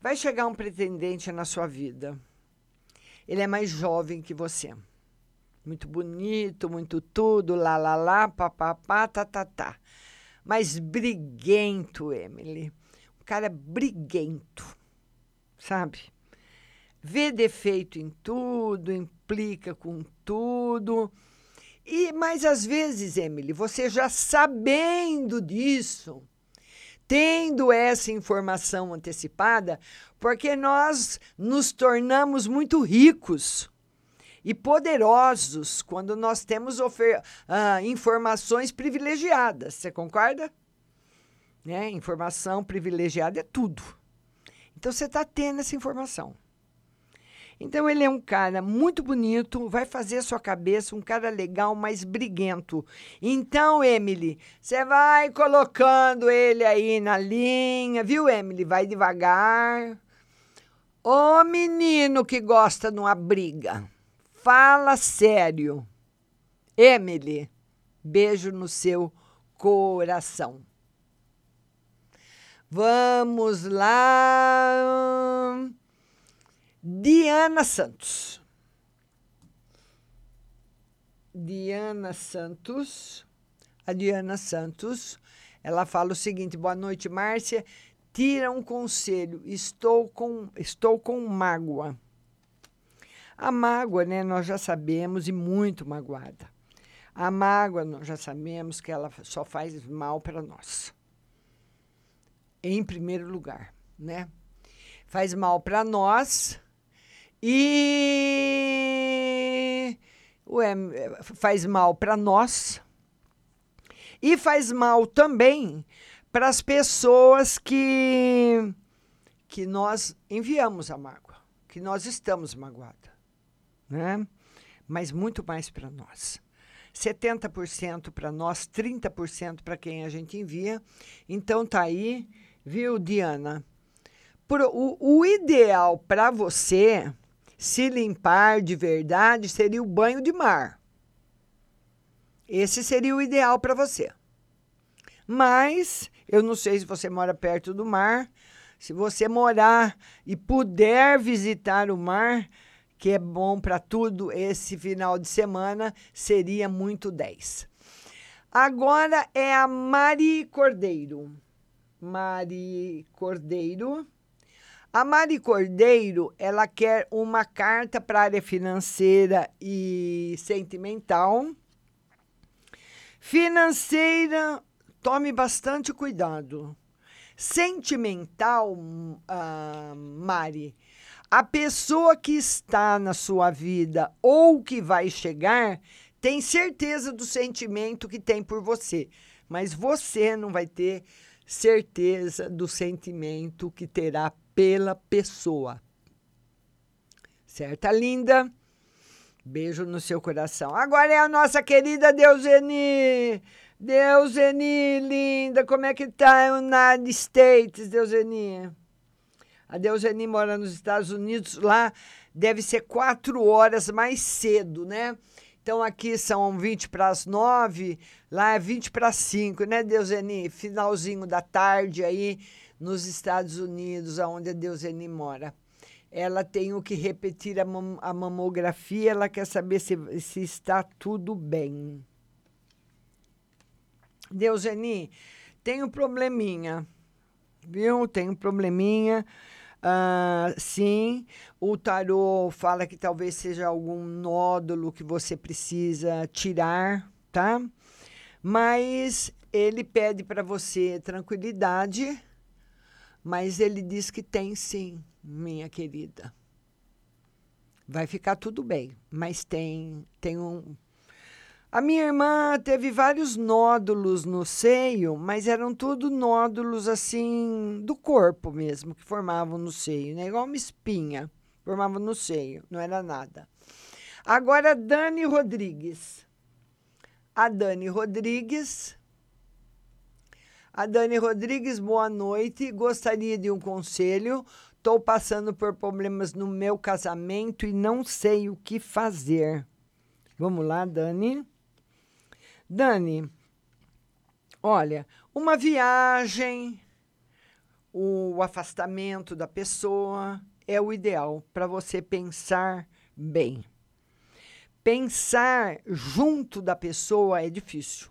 Vai chegar um pretendente na sua vida. Ele é mais jovem que você. Muito bonito, muito tudo, lá, lá, lá, papapá, tá, tá, tá. Mas briguento, Emily. Um cara briguento, sabe? Vê defeito em tudo, implica com tudo. E mas às vezes, Emily, você já sabendo disso, tendo essa informação antecipada, porque nós nos tornamos muito ricos e poderosos quando nós temos ah, informações privilegiadas. Você concorda? Né? Informação privilegiada é tudo. Então você está tendo essa informação. Então ele é um cara muito bonito, vai fazer a sua cabeça um cara legal, mas briguento. Então, Emily, você vai colocando ele aí na linha, viu, Emily? Vai devagar. Ô menino que gosta de uma briga, fala sério. Emily, beijo no seu coração. Vamos lá. Diana Santos. Diana Santos. A Diana Santos, ela fala o seguinte: Boa noite, Márcia. Tira um conselho. Estou com estou com mágoa. A mágoa, né, nós já sabemos e muito magoada. A mágoa, nós já sabemos que ela só faz mal para nós. Em primeiro lugar, né? Faz mal para nós e ué, faz mal para nós e faz mal também para as pessoas que que nós enviamos a mágoa, que nós estamos magoadas, né? Mas muito mais para nós. 70% para nós, 30% para quem a gente envia. Então tá aí, viu, Diana? Pro, o, o ideal para você se limpar de verdade seria o banho de mar. Esse seria o ideal para você. Mas eu não sei se você mora perto do mar. Se você morar e puder visitar o mar, que é bom para tudo esse final de semana, seria muito 10. Agora é a Mari Cordeiro. Mari Cordeiro. A Mari Cordeiro, ela quer uma carta para a área financeira e sentimental. Financeira, tome bastante cuidado. Sentimental, ah, Mari, a pessoa que está na sua vida ou que vai chegar tem certeza do sentimento que tem por você, mas você não vai ter certeza do sentimento que terá pela pessoa. Certa, linda? Beijo no seu coração. Agora é a nossa querida Deuseni. Deuseni, linda, como é que tá o United States, Deuseni? A Deuseni mora nos Estados Unidos, lá deve ser quatro horas mais cedo, né? Então aqui são 20 para as 9, lá é 20 para as 5, né, Deuseni? Finalzinho da tarde aí nos Estados Unidos, onde a Deuseni mora. Ela tem o que repetir a, mam a mamografia, ela quer saber se, se está tudo bem. Deuseni, tem um probleminha, viu? Tem um probleminha. Ah, sim, o tarô fala que talvez seja algum nódulo que você precisa tirar, tá? Mas ele pede para você tranquilidade, mas ele diz que tem sim, minha querida. Vai ficar tudo bem, mas tem tem um a minha irmã teve vários nódulos no seio, mas eram tudo nódulos assim do corpo mesmo, que formavam no seio, né? igual uma espinha, formavam no seio, não era nada. Agora, Dani Rodrigues. A Dani Rodrigues. A Dani Rodrigues, boa noite. Gostaria de um conselho. Estou passando por problemas no meu casamento e não sei o que fazer. Vamos lá, Dani. Dani, olha, uma viagem, o afastamento da pessoa é o ideal para você pensar bem. Pensar junto da pessoa é difícil,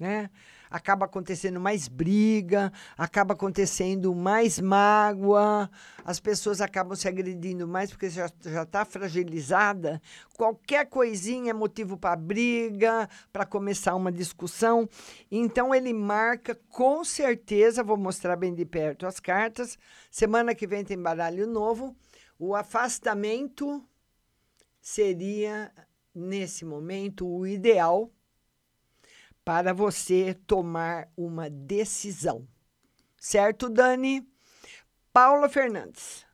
né? Acaba acontecendo mais briga, acaba acontecendo mais mágoa, as pessoas acabam se agredindo mais porque já está fragilizada. Qualquer coisinha é motivo para briga, para começar uma discussão. Então, ele marca com certeza, vou mostrar bem de perto as cartas. Semana que vem tem baralho novo. O afastamento seria, nesse momento, o ideal para você tomar uma decisão. Certo, Dani? Paula Fernandes.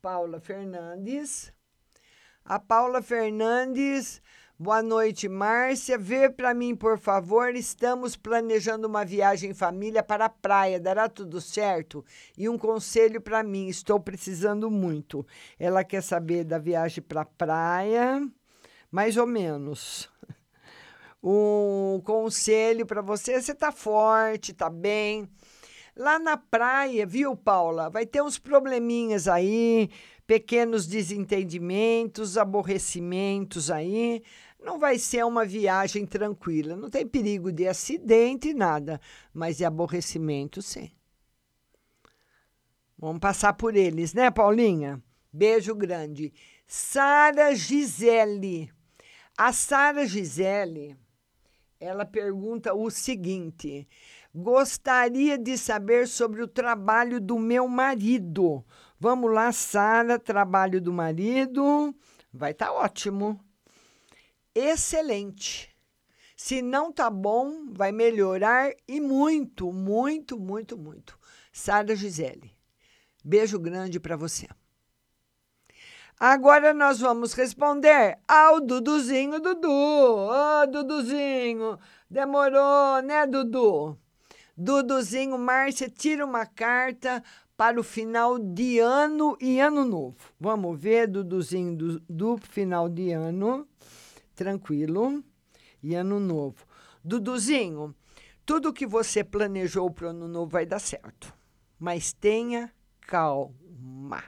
Paula Fernandes. A Paula Fernandes. Boa noite, Márcia. Vê para mim, por favor. Estamos planejando uma viagem em família para a praia. Dará tudo certo? E um conselho para mim. Estou precisando muito. Ela quer saber da viagem para a praia, mais ou menos *laughs* um conselho para você. Você está forte, está bem. Lá na praia, viu, Paula? Vai ter uns probleminhas aí, pequenos desentendimentos, aborrecimentos aí. Não vai ser uma viagem tranquila. Não tem perigo de acidente, nada, mas de aborrecimento, sim. Vamos passar por eles, né, Paulinha? Beijo grande. Sara Gisele. A Sara Gisele ela pergunta o seguinte: gostaria de saber sobre o trabalho do meu marido. Vamos lá, Sara, trabalho do marido. Vai estar tá ótimo. Excelente. Se não tá bom, vai melhorar e muito, muito, muito, muito. Sara Gisele. Beijo grande para você. Agora nós vamos responder ao Duduzinho Dudu. Ô, oh, Duduzinho, demorou, né, Dudu? Duduzinho, Márcia, tira uma carta para o final de ano e ano novo. Vamos ver, Duduzinho, do, do final de ano. Tranquilo. E ano novo. Duduzinho, tudo que você planejou para o ano novo vai dar certo. Mas tenha calma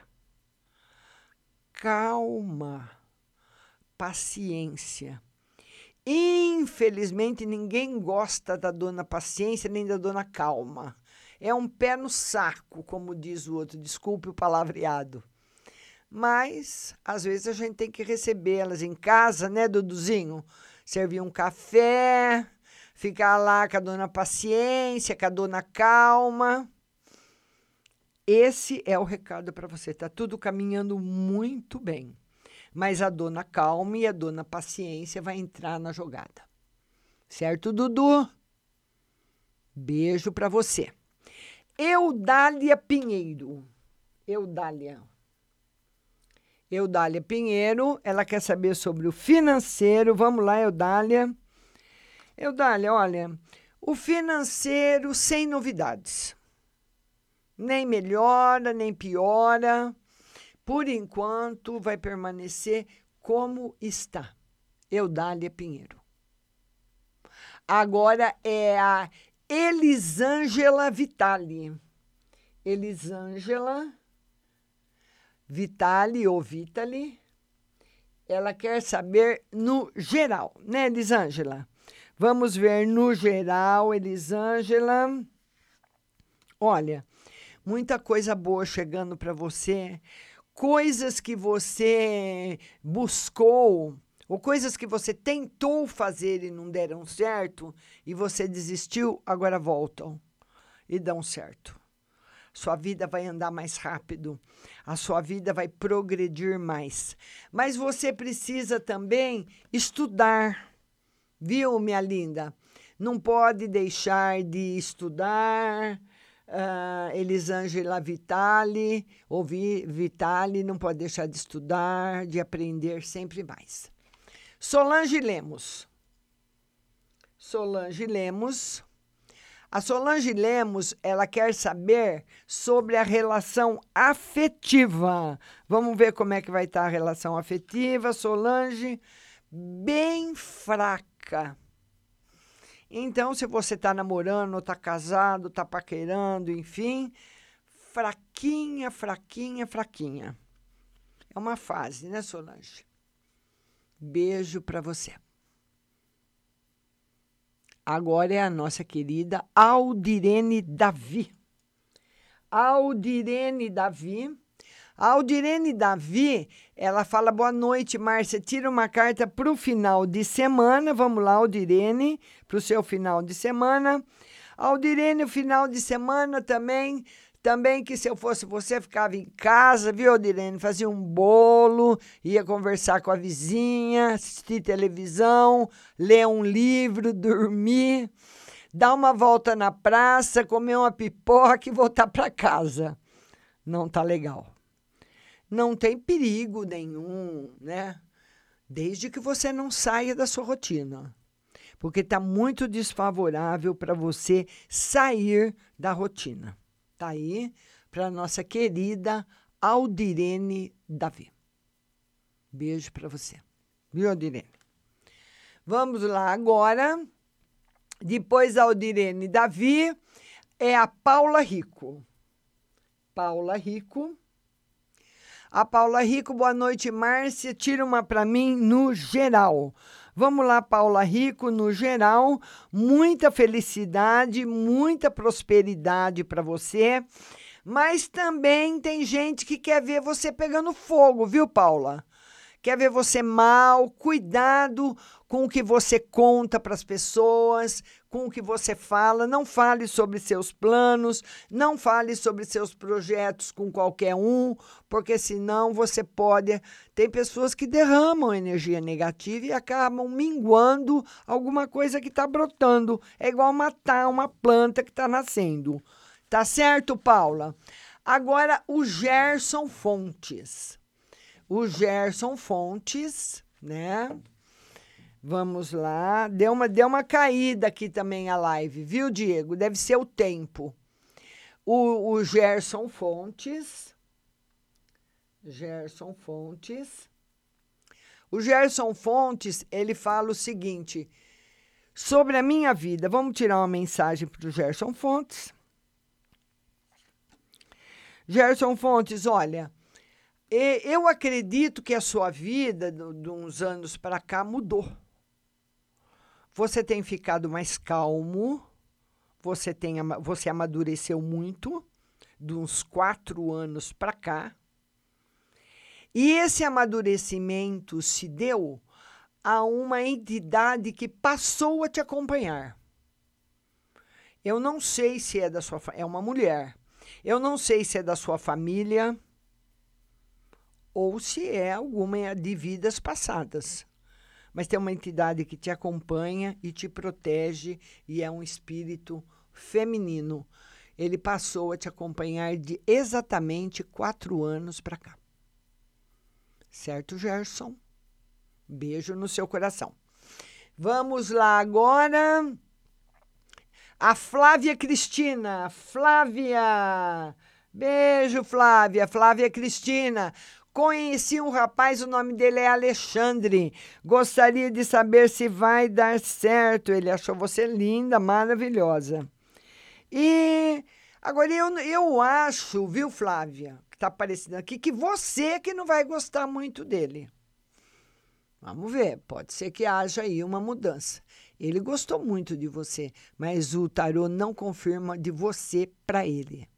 calma, paciência. Infelizmente, ninguém gosta da dona paciência nem da dona calma. É um pé no saco, como diz o outro, desculpe o palavreado. Mas, às vezes, a gente tem que recebê-las em casa, né, Duduzinho? Servir um café, ficar lá com a dona paciência, com a dona calma. Esse é o recado para você. Está tudo caminhando muito bem. Mas a dona calma e a dona paciência vai entrar na jogada. Certo, Dudu? Beijo para você. Eudália Pinheiro. Eudália. Eudália Pinheiro, ela quer saber sobre o financeiro. Vamos lá, Eudália. Eudália, olha, o financeiro sem novidades nem melhora, nem piora. Por enquanto, vai permanecer como está. Eudália Pinheiro. Agora é a Elisângela Vitali. Elisângela Vitali ou Vitali. Ela quer saber no geral, né, Elisângela? Vamos ver no geral, Elisângela. Olha, muita coisa boa chegando para você, coisas que você buscou, ou coisas que você tentou fazer e não deram certo, e você desistiu, agora voltam e dão certo. Sua vida vai andar mais rápido, a sua vida vai progredir mais. Mas você precisa também estudar, viu, minha linda? Não pode deixar de estudar, Uh, Elisângela Vitali, ouvir Vitali, não pode deixar de estudar, de aprender sempre mais. Solange Lemos. Solange Lemos. A Solange Lemos, ela quer saber sobre a relação afetiva. Vamos ver como é que vai estar a relação afetiva. Solange, bem fraca então, se você está namorando, está casado, está paquerando, enfim, fraquinha, fraquinha, fraquinha. É uma fase, né, Solange? Beijo para você. Agora é a nossa querida Aldirene Davi. Aldirene Davi. A Aldirene Davi, ela fala: boa noite, Márcia. Tira uma carta para o final de semana. Vamos lá, Aldirene, para o seu final de semana. Aldirene, o final de semana também. Também que se eu fosse você, ficava em casa, viu, Aldirene? Fazia um bolo, ia conversar com a vizinha, assistir televisão, ler um livro, dormir, dar uma volta na praça, comer uma pipoca e voltar para casa. Não tá legal não tem perigo nenhum, né? Desde que você não saia da sua rotina. Porque está muito desfavorável para você sair da rotina. Tá aí para nossa querida Aldirene Davi. Beijo para você. Viu, Aldirene? Vamos lá agora. Depois da Aldirene Davi, é a Paula Rico. Paula Rico a Paula Rico, boa noite, Márcia. Tira uma para mim no geral. Vamos lá, Paula Rico, no geral. Muita felicidade, muita prosperidade para você. Mas também tem gente que quer ver você pegando fogo, viu, Paula? Quer ver você mal, cuidado com o que você conta para as pessoas, com o que você fala. Não fale sobre seus planos, não fale sobre seus projetos com qualquer um, porque senão você pode. Tem pessoas que derramam energia negativa e acabam minguando alguma coisa que está brotando. É igual matar uma planta que está nascendo. Tá certo, Paula? Agora, o Gerson Fontes o Gerson Fontes, né? Vamos lá. Deu uma, deu uma caída aqui também a live, viu, Diego? Deve ser o tempo. O, o Gerson Fontes. Gerson Fontes. O Gerson Fontes, ele fala o seguinte sobre a minha vida. Vamos tirar uma mensagem para o Gerson Fontes. Gerson Fontes, olha, eu acredito que a sua vida, de uns anos para cá, mudou. Você tem ficado mais calmo, você, tem, você amadureceu muito, de uns quatro anos para cá. E esse amadurecimento se deu a uma entidade que passou a te acompanhar. Eu não sei se é da sua é uma mulher. Eu não sei se é da sua família ou se é alguma de vidas passadas. Mas tem uma entidade que te acompanha e te protege e é um espírito feminino. Ele passou a te acompanhar de exatamente quatro anos para cá. Certo, Gerson? Beijo no seu coração. Vamos lá agora. A Flávia Cristina. Flávia. Beijo, Flávia. Flávia Cristina. Conheci um rapaz, o nome dele é Alexandre. Gostaria de saber se vai dar certo. Ele achou você linda, maravilhosa. E agora eu, eu acho, viu, Flávia, que está aparecendo aqui, que você que não vai gostar muito dele. Vamos ver, pode ser que haja aí uma mudança. Ele gostou muito de você, mas o tarô não confirma de você para ele.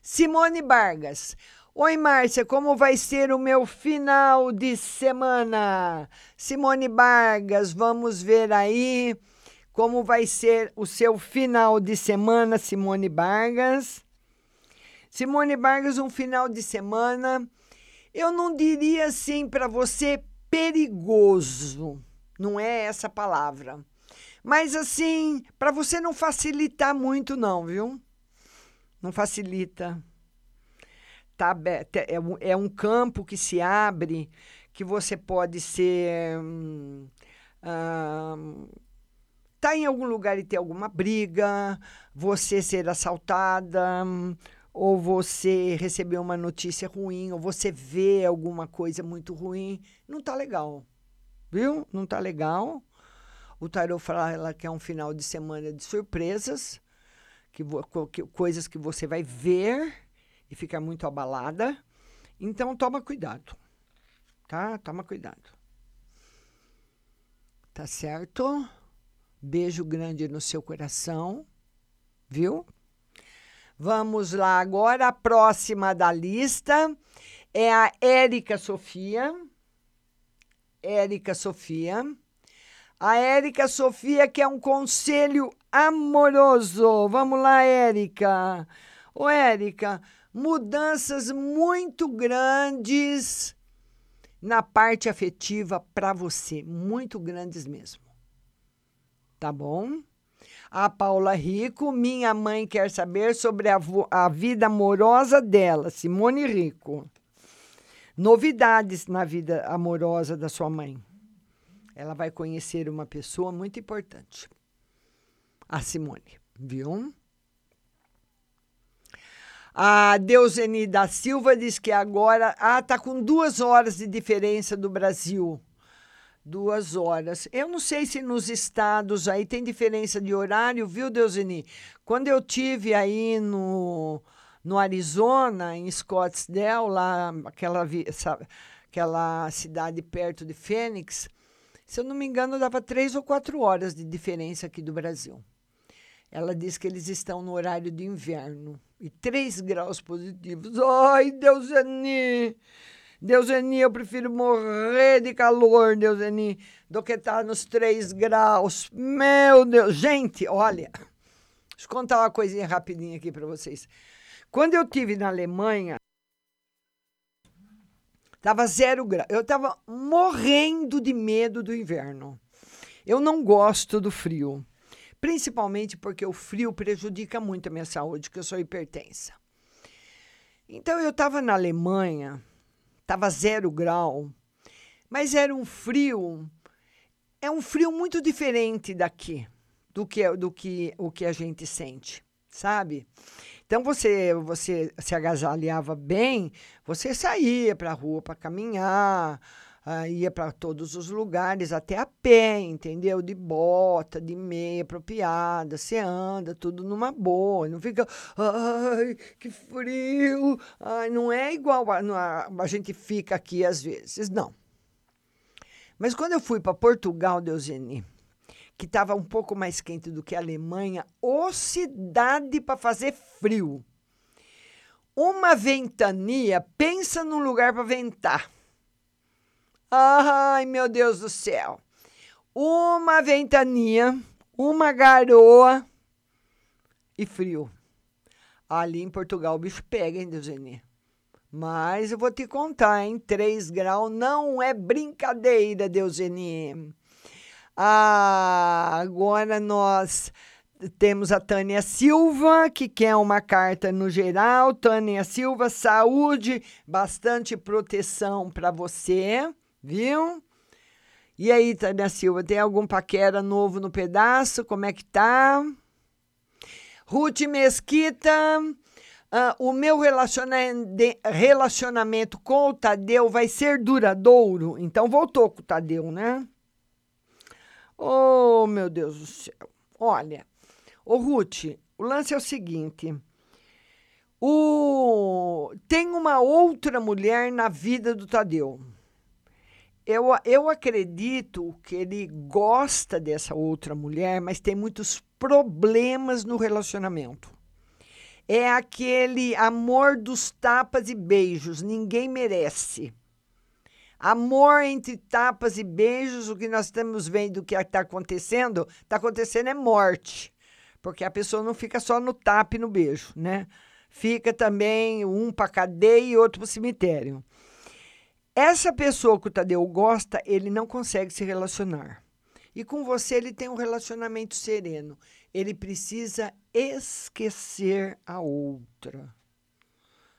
Simone Vargas. Oi, Márcia, como vai ser o meu final de semana? Simone Vargas, vamos ver aí como vai ser o seu final de semana, Simone Vargas. Simone Vargas, um final de semana, eu não diria assim para você perigoso, não é essa palavra. Mas assim, para você não facilitar muito não, viu? Não facilita tá, é, um, é um campo que se abre que você pode ser. Hum, hum, tá em algum lugar e ter alguma briga, você ser assaltada, ou você receber uma notícia ruim, ou você vê alguma coisa muito ruim, não tá legal. Viu? Não tá legal. O tarot fala que é um final de semana de surpresas, que, que coisas que você vai ver e fica muito abalada. Então, toma cuidado. Tá? Toma cuidado. Tá certo? Beijo grande no seu coração, viu? Vamos lá agora, a próxima da lista é a Érica Sofia. Érica Sofia. A Érica Sofia quer um conselho amoroso. Vamos lá, Érica. Ô, Érica, mudanças muito grandes na parte afetiva para você, muito grandes mesmo. Tá bom? A Paula Rico, minha mãe quer saber sobre a, a vida amorosa dela, Simone Rico. Novidades na vida amorosa da sua mãe. Ela vai conhecer uma pessoa muito importante. A Simone, viu? A Deuseni da Silva diz que agora. Ah, tá com duas horas de diferença do Brasil. Duas horas. Eu não sei se nos estados aí tem diferença de horário, viu, Deuseni? Quando eu tive aí no, no Arizona, em Scottsdale, lá, aquela, sabe, aquela cidade perto de Phoenix, se eu não me engano, dava três ou quatro horas de diferença aqui do Brasil. Ela diz que eles estão no horário de inverno e 3 graus positivos. Ai, Deuseni! Deuseni, eu prefiro morrer de calor, Deuseni, do que estar tá nos 3 graus. Meu Deus! Gente, olha, deixa eu contar uma coisinha rapidinha aqui para vocês. Quando eu tive na Alemanha, Tava zero grau. Eu tava morrendo de medo do inverno. Eu não gosto do frio, principalmente porque o frio prejudica muito a minha saúde, que eu sou hipertensa. Então eu estava na Alemanha, tava zero grau, mas era um frio, é um frio muito diferente daqui, do que do que o que a gente sente, sabe? Então você você se agasalhava bem, você saía para a rua para caminhar, uh, ia para todos os lugares, até a pé, entendeu? De bota, de meia apropriada, você anda tudo numa boa, não fica, ai, que frio, ai, não é igual a, a, a gente fica aqui às vezes, não. Mas quando eu fui para Portugal, Deuseni, que estava um pouco mais quente do que a Alemanha, ou cidade para fazer frio. Uma ventania, pensa num lugar para ventar. Ai, meu Deus do céu. Uma ventania, uma garoa e frio. Ali em Portugal o bicho pega, hein, Deuseni? Mas eu vou te contar, hein? 3 graus não é brincadeira, Deuseni. Ah, agora nós temos a Tânia Silva, que quer uma carta no geral. Tânia Silva, saúde, bastante proteção para você, viu? E aí, Tânia Silva, tem algum paquera novo no pedaço? Como é que tá? Ruth Mesquita, uh, o meu relacionamento com o Tadeu vai ser duradouro. Então voltou com o Tadeu, né? Oh, meu Deus do céu. Olha, ô Ruth, o lance é o seguinte. O... Tem uma outra mulher na vida do Tadeu. Eu, eu acredito que ele gosta dessa outra mulher, mas tem muitos problemas no relacionamento. É aquele amor dos tapas e beijos, ninguém merece. Amor entre tapas e beijos, o que nós estamos vendo que está acontecendo, está acontecendo é morte. Porque a pessoa não fica só no tapa e no beijo, né? Fica também um para cadeia e outro para cemitério. Essa pessoa que o Tadeu gosta, ele não consegue se relacionar. E com você ele tem um relacionamento sereno. Ele precisa esquecer a outra.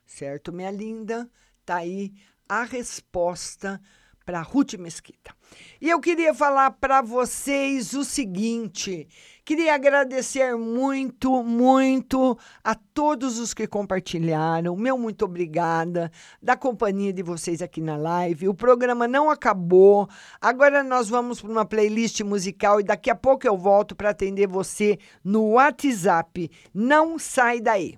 Certo, minha linda? Tá aí a resposta para Ruth Mesquita. E eu queria falar para vocês o seguinte: queria agradecer muito, muito a todos os que compartilharam. Meu muito obrigada da companhia de vocês aqui na live. O programa não acabou. Agora nós vamos para uma playlist musical e daqui a pouco eu volto para atender você no WhatsApp. Não sai daí.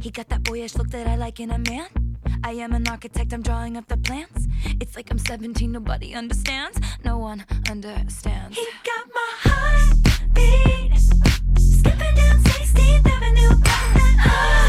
He got that boyish look that I like in a man. I am an architect, I'm drawing up the plans. It's like I'm 17, nobody understands. No one understands. He got my heart beat, skipping down 16th Avenue. Got that heart.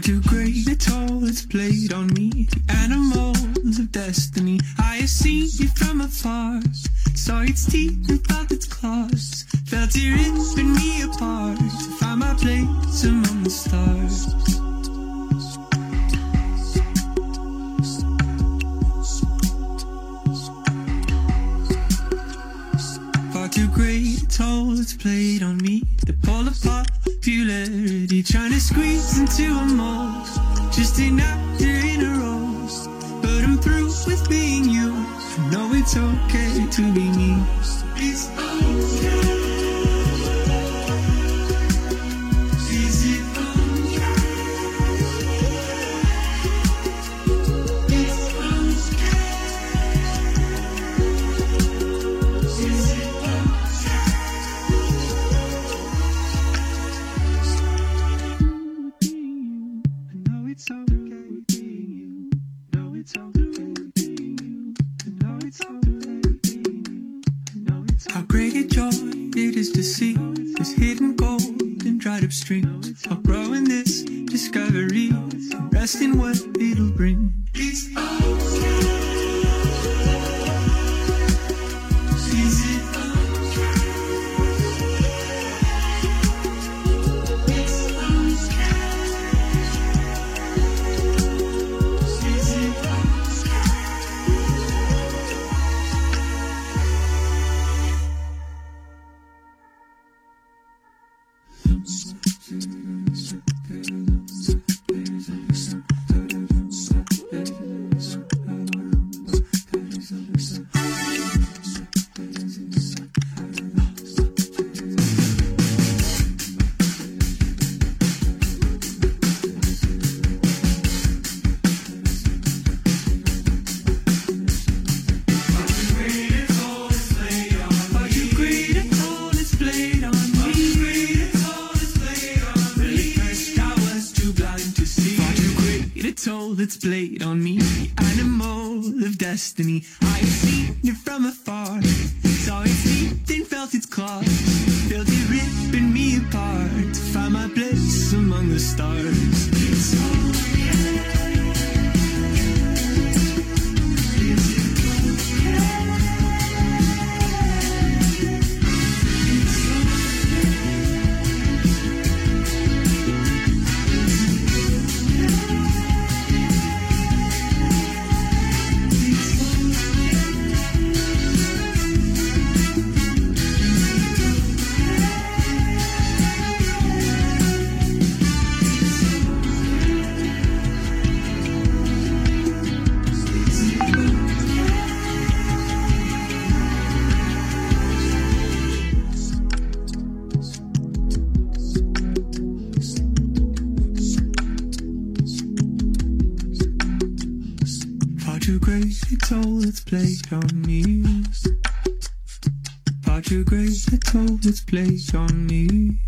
hard to grade. The toll it's played on me. Animals of destiny. I have seen you from afar. Saw its teeth and felt its claws. Felt your ripping me apart. To find my place among the stars. Far too great toll it's played on me. The pull apart popularity, trying to squeeze into a mold. Just an actor in a rose, but I'm through with being you. I know it's okay to be me. place on me. Part your grace, the cold, let's on me.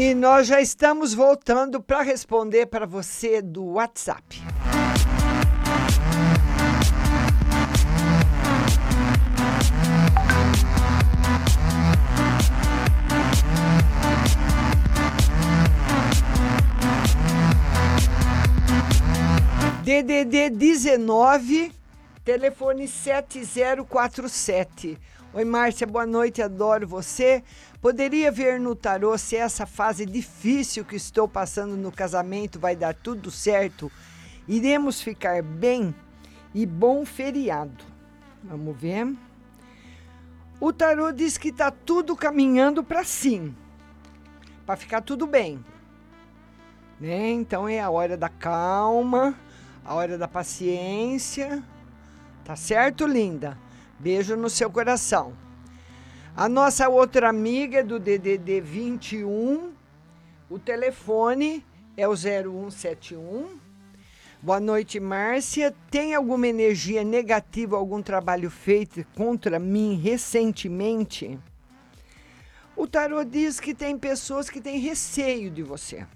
E nós já estamos voltando para responder para você do WhatsApp. DDD 19, telefone 7047. Oi, Márcia, boa noite, adoro você. Poderia ver no tarô se essa fase difícil que estou passando no casamento vai dar tudo certo? Iremos ficar bem e bom feriado. Vamos ver. O tarô diz que está tudo caminhando para sim, para ficar tudo bem. Né? Então é a hora da calma, a hora da paciência. Tá certo, linda? Beijo no seu coração. A nossa outra amiga do DDD 21, o telefone é o 0171. Boa noite, Márcia. Tem alguma energia negativa, algum trabalho feito contra mim recentemente? O tarô diz que tem pessoas que têm receio de você.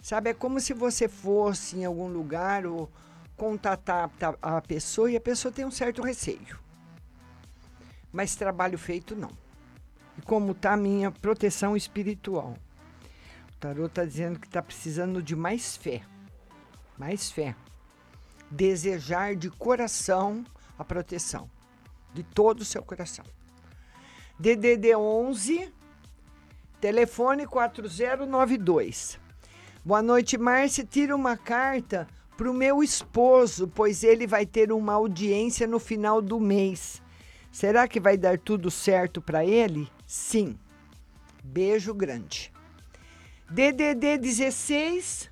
Sabe, é como se você fosse em algum lugar ou contatar a pessoa e a pessoa tem um certo receio. mas trabalho feito não. E como está a minha proteção espiritual? O tarô está dizendo que está precisando de mais fé. Mais fé. Desejar de coração a proteção. De todo o seu coração. DDD 11, telefone 4092. Boa noite, Márcia. Tira uma carta para o meu esposo, pois ele vai ter uma audiência no final do mês. Será que vai dar tudo certo para ele? Sim. Beijo grande. DDD 16,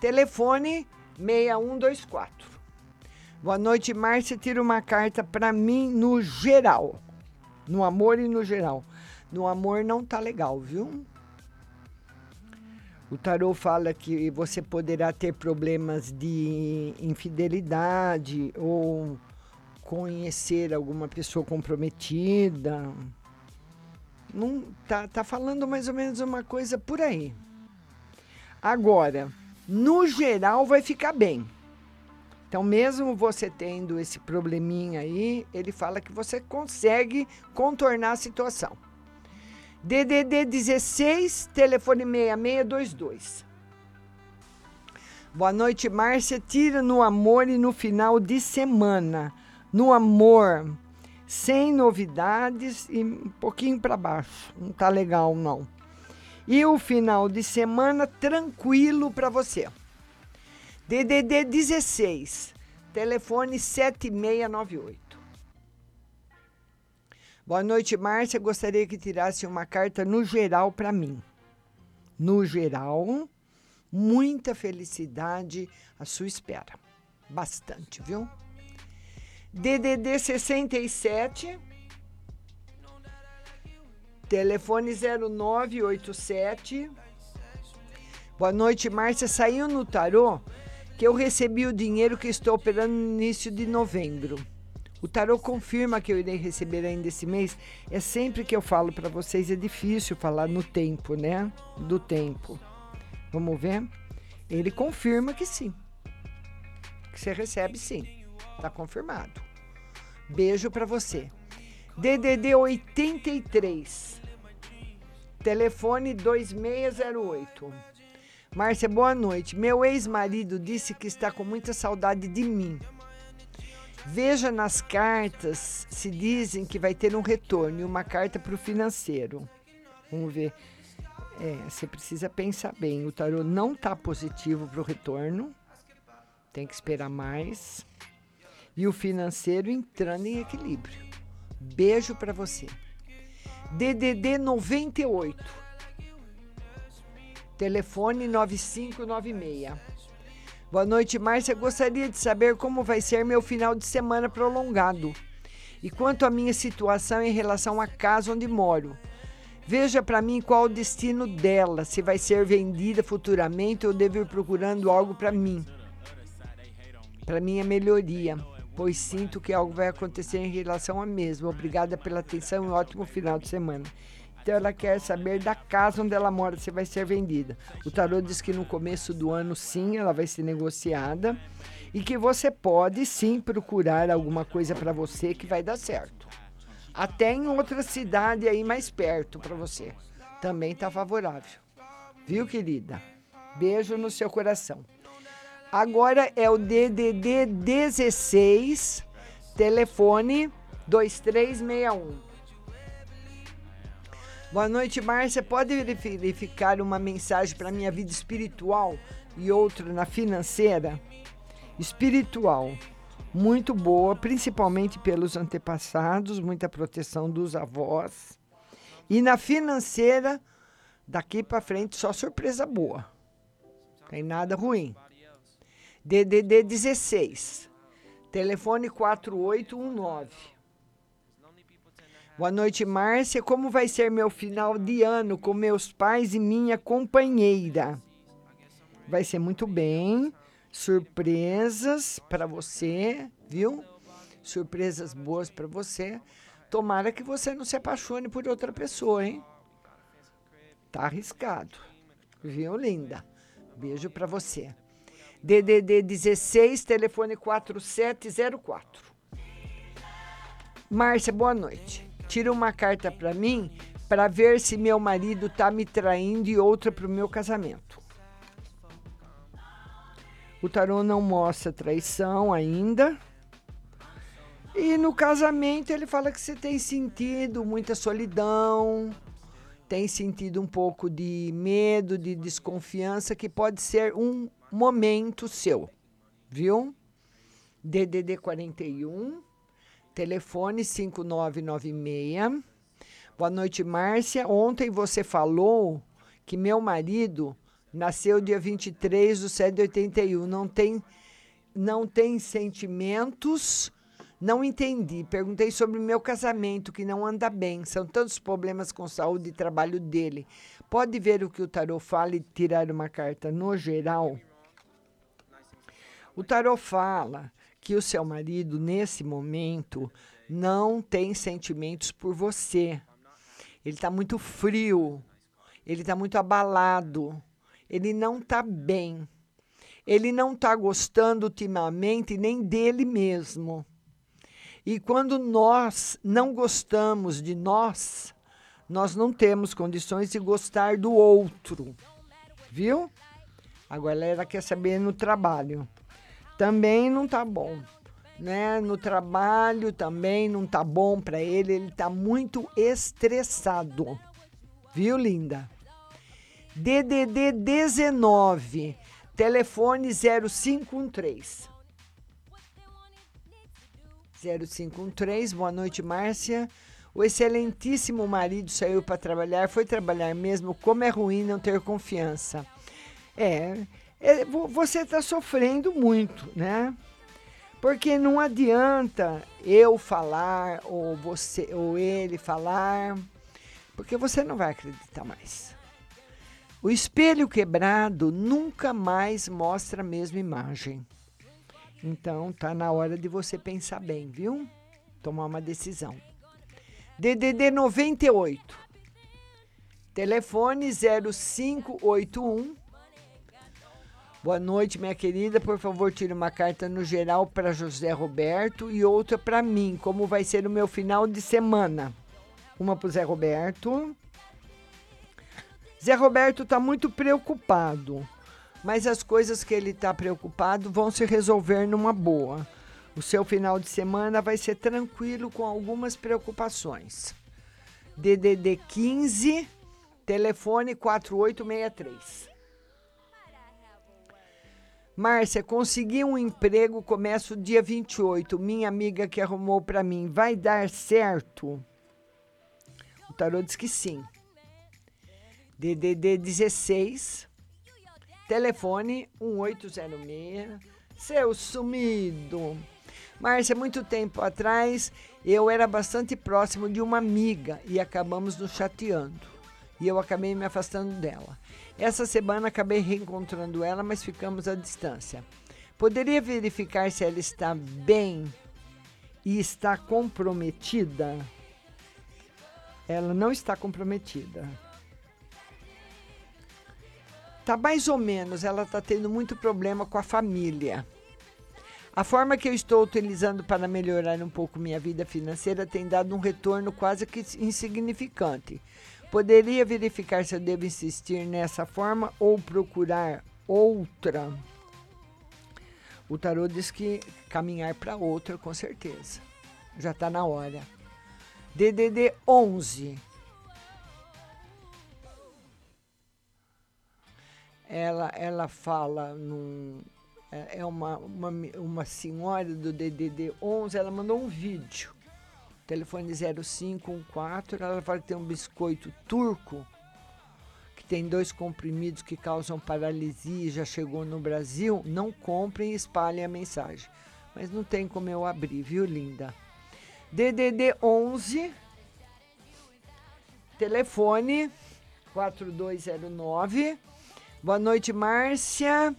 telefone 6124. Boa noite, Márcia. Tira uma carta para mim no geral. No amor e no geral. No amor não tá legal, viu? O tarô fala que você poderá ter problemas de infidelidade ou conhecer alguma pessoa comprometida. Não tá, tá falando mais ou menos uma coisa por aí. Agora, no geral vai ficar bem. Então, mesmo você tendo esse probleminha aí, ele fala que você consegue contornar a situação. DDD 16, telefone 6622. Boa noite, Márcia. Tira no amor e no final de semana. No amor, sem novidades e um pouquinho para baixo. Não tá legal, não. E o final de semana tranquilo para você. DDD 16, telefone 7698. Boa noite, Márcia. Gostaria que tirasse uma carta no geral para mim. No geral, muita felicidade à sua espera. Bastante, viu? DDD 67, telefone 0987. Boa noite, Márcia. Saiu no tarô que eu recebi o dinheiro que estou operando no início de novembro. O tarô confirma que eu irei receber ainda esse mês. É sempre que eu falo para vocês, é difícil falar no tempo, né? Do tempo. Vamos ver? Ele confirma que sim. Que você recebe sim. Tá confirmado. Beijo para você. DDD 83. Telefone 2608. Márcia, boa noite. Meu ex-marido disse que está com muita saudade de mim. Veja nas cartas se dizem que vai ter um retorno e uma carta para o financeiro. Vamos ver. É, você precisa pensar bem. O tarô não está positivo para o retorno. Tem que esperar mais. E o financeiro entrando em equilíbrio. Beijo para você. DDD 98. Telefone 9596. Boa noite, Márcia. Gostaria de saber como vai ser meu final de semana prolongado. E quanto à minha situação em relação à casa onde moro. Veja para mim qual o destino dela, se vai ser vendida futuramente ou devo ir procurando algo para mim. Para minha melhoria, pois sinto que algo vai acontecer em relação a mesma. Obrigada pela atenção e um ótimo final de semana. Então ela quer saber da casa onde ela mora, se vai ser vendida. O tarô diz que no começo do ano sim, ela vai ser negociada e que você pode sim procurar alguma coisa para você que vai dar certo. Até em outra cidade aí mais perto para você. Também está favorável. Viu, querida? Beijo no seu coração. Agora é o DDD 16, telefone 2361. Boa noite, Márcia. Pode verificar uma mensagem para minha vida espiritual e outra na financeira? Espiritual, muito boa, principalmente pelos antepassados, muita proteção dos avós. E na financeira, daqui para frente, só surpresa boa. Tem nada ruim. DDD 16, telefone 4819. Boa noite, Márcia. Como vai ser meu final de ano com meus pais e minha companheira? Vai ser muito bem. Surpresas para você, viu? Surpresas boas para você. Tomara que você não se apaixone por outra pessoa, hein? Tá arriscado. Viu, linda? Beijo para você. DDD 16, telefone 4704. Márcia, boa noite. Tira uma carta para mim para ver se meu marido tá me traindo e outra pro meu casamento. O tarô não mostra traição ainda. E no casamento ele fala que você tem sentido muita solidão, tem sentido um pouco de medo, de desconfiança, que pode ser um momento seu, viu? DDD 41, telefone 5996. Boa noite, Márcia. Ontem você falou que meu marido nasceu dia 23 do 7 de 81. Não tem, não tem sentimentos. Não entendi. Perguntei sobre meu casamento, que não anda bem. São tantos problemas com saúde e trabalho dele. Pode ver o que o tarô fala e tirar uma carta no geral? O tarô fala que o seu marido, nesse momento, não tem sentimentos por você. Ele está muito frio, ele está muito abalado, ele não está bem. Ele não está gostando ultimamente nem dele mesmo. E quando nós não gostamos de nós, nós não temos condições de gostar do outro. Viu? Agora ela quer saber no trabalho. Também não tá bom. Né? No trabalho também não tá bom para ele, ele tá muito estressado. Viu, linda? DDD 19, telefone 0513. 0513, boa noite, Márcia. O excelentíssimo marido saiu para trabalhar, foi trabalhar mesmo. Como é ruim não ter confiança. É, é você está sofrendo muito, né? Porque não adianta eu falar ou você ou ele falar, porque você não vai acreditar mais. O espelho quebrado nunca mais mostra a mesma imagem. Então tá na hora de você pensar bem, viu? Tomar uma decisão. DDD 98. Telefone 0581. Boa noite, minha querida. Por favor, tire uma carta no geral para José Roberto e outra para mim. Como vai ser o meu final de semana? Uma para Zé Roberto. Zé Roberto está muito preocupado mas as coisas que ele está preocupado vão se resolver numa boa. O seu final de semana vai ser tranquilo com algumas preocupações. DDD 15, telefone 4863. Márcia, consegui um emprego, começo dia 28. Minha amiga que arrumou para mim, vai dar certo? O tarô diz que sim. DDD 16, Telefone 1806. Seu sumido. Márcia, muito tempo atrás eu era bastante próximo de uma amiga e acabamos nos chateando. E eu acabei me afastando dela. Essa semana acabei reencontrando ela, mas ficamos à distância. Poderia verificar se ela está bem e está comprometida? Ela não está comprometida. Tá mais ou menos, ela está tendo muito problema com a família. A forma que eu estou utilizando para melhorar um pouco minha vida financeira tem dado um retorno quase que insignificante. Poderia verificar se eu devo insistir nessa forma ou procurar outra? O tarô diz que caminhar para outra, com certeza. Já está na hora. DDD 11 ela, ela fala num. É, é uma, uma, uma senhora do DDD 11, ela mandou um vídeo. Telefone 0514, ela fala que tem um biscoito turco, que tem dois comprimidos que causam paralisia, já chegou no Brasil. Não comprem e espalhem a mensagem. Mas não tem como eu abrir, viu, linda? DDD 11, telefone 4209 Boa noite, Márcia.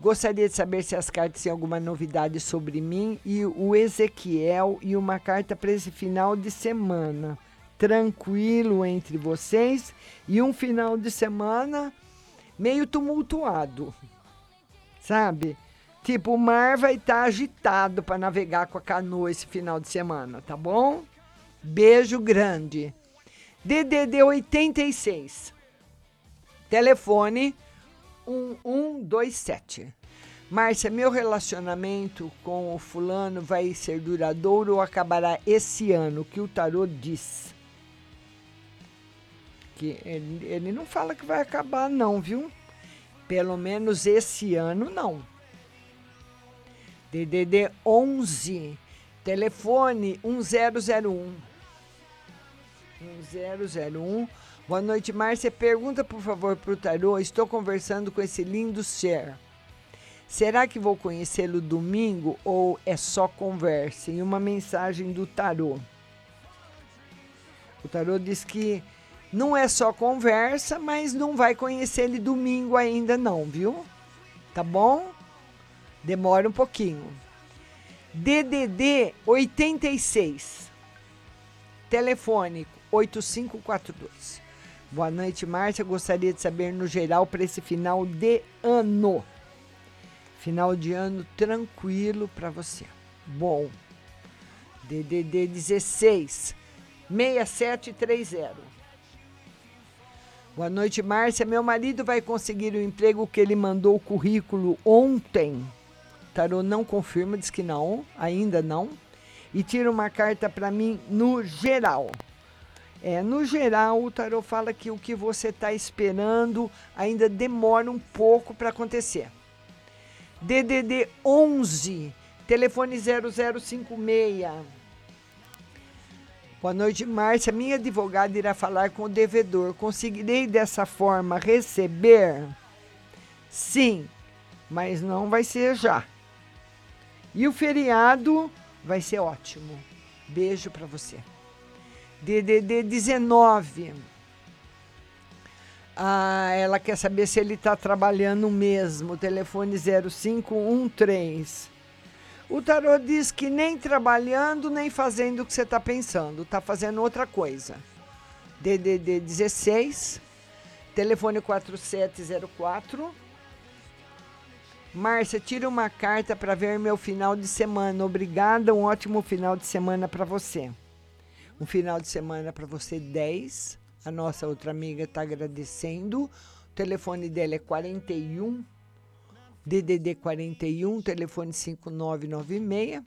Gostaria de saber se as cartas têm alguma novidade sobre mim e o Ezequiel e uma carta para esse final de semana. Tranquilo entre vocês e um final de semana meio tumultuado. Sabe? Tipo, o mar vai estar tá agitado para navegar com a canoa esse final de semana, tá bom? Beijo grande. DDD 86. Telefone 1127. Márcia, meu relacionamento com o fulano vai ser duradouro ou acabará esse ano? Que o tarô diz? Que ele, ele não fala que vai acabar, não, viu? Pelo menos esse ano, não. DDD 11, telefone 1001. 1001. Boa noite, Márcia. Pergunta, por favor, para o tarô. Estou conversando com esse lindo ser. Será que vou conhecê-lo domingo ou é só conversa? E uma mensagem do tarô. O tarô diz que não é só conversa, mas não vai conhecer ele domingo ainda não, viu? Tá bom? Demora um pouquinho. DDD 86. Telefone 8542. Boa noite, Márcia. Gostaria de saber no geral para esse final de ano. Final de ano tranquilo para você. Bom. DDD 16 6730. Boa noite, Márcia. Meu marido vai conseguir o emprego que ele mandou o currículo ontem. Tarô não confirma, diz que não, ainda não. E tira uma carta para mim no geral. É, no geral, o tarô fala que o que você está esperando ainda demora um pouco para acontecer. DDD 11, telefone 0056. Boa noite, Márcia. Minha advogada irá falar com o devedor. Conseguirei dessa forma receber? Sim, mas não vai ser já. E o feriado vai ser ótimo. Beijo para você. DDD 19. Ah, ela quer saber se ele está trabalhando mesmo. Telefone 0513. O tarô diz que nem trabalhando, nem fazendo o que você está pensando. Está fazendo outra coisa. DDD 16. Telefone 4704. Márcia, tira uma carta para ver meu final de semana. Obrigada, um ótimo final de semana para você. Um final de semana para você 10. A nossa outra amiga está agradecendo. O telefone dela é 41 DDD 41, telefone 5996.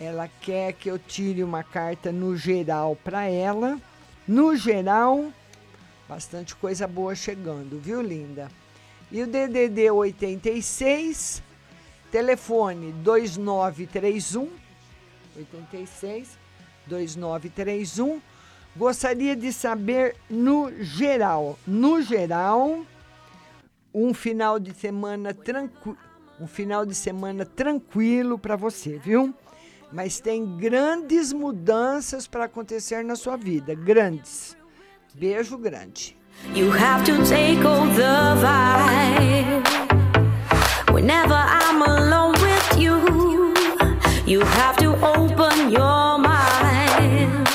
Ela quer que eu tire uma carta no geral para ela. No geral, bastante coisa boa chegando, viu, linda? E o DDD 86, telefone 2931 86 2931. Gostaria de saber no geral, no geral, um final de semana tranquilo, um final de semana tranquilo para você, viu? Mas tem grandes mudanças para acontecer na sua vida, grandes. Beijo grande. You have to take all the vibe. Whenever I'm alone with you, you have to open your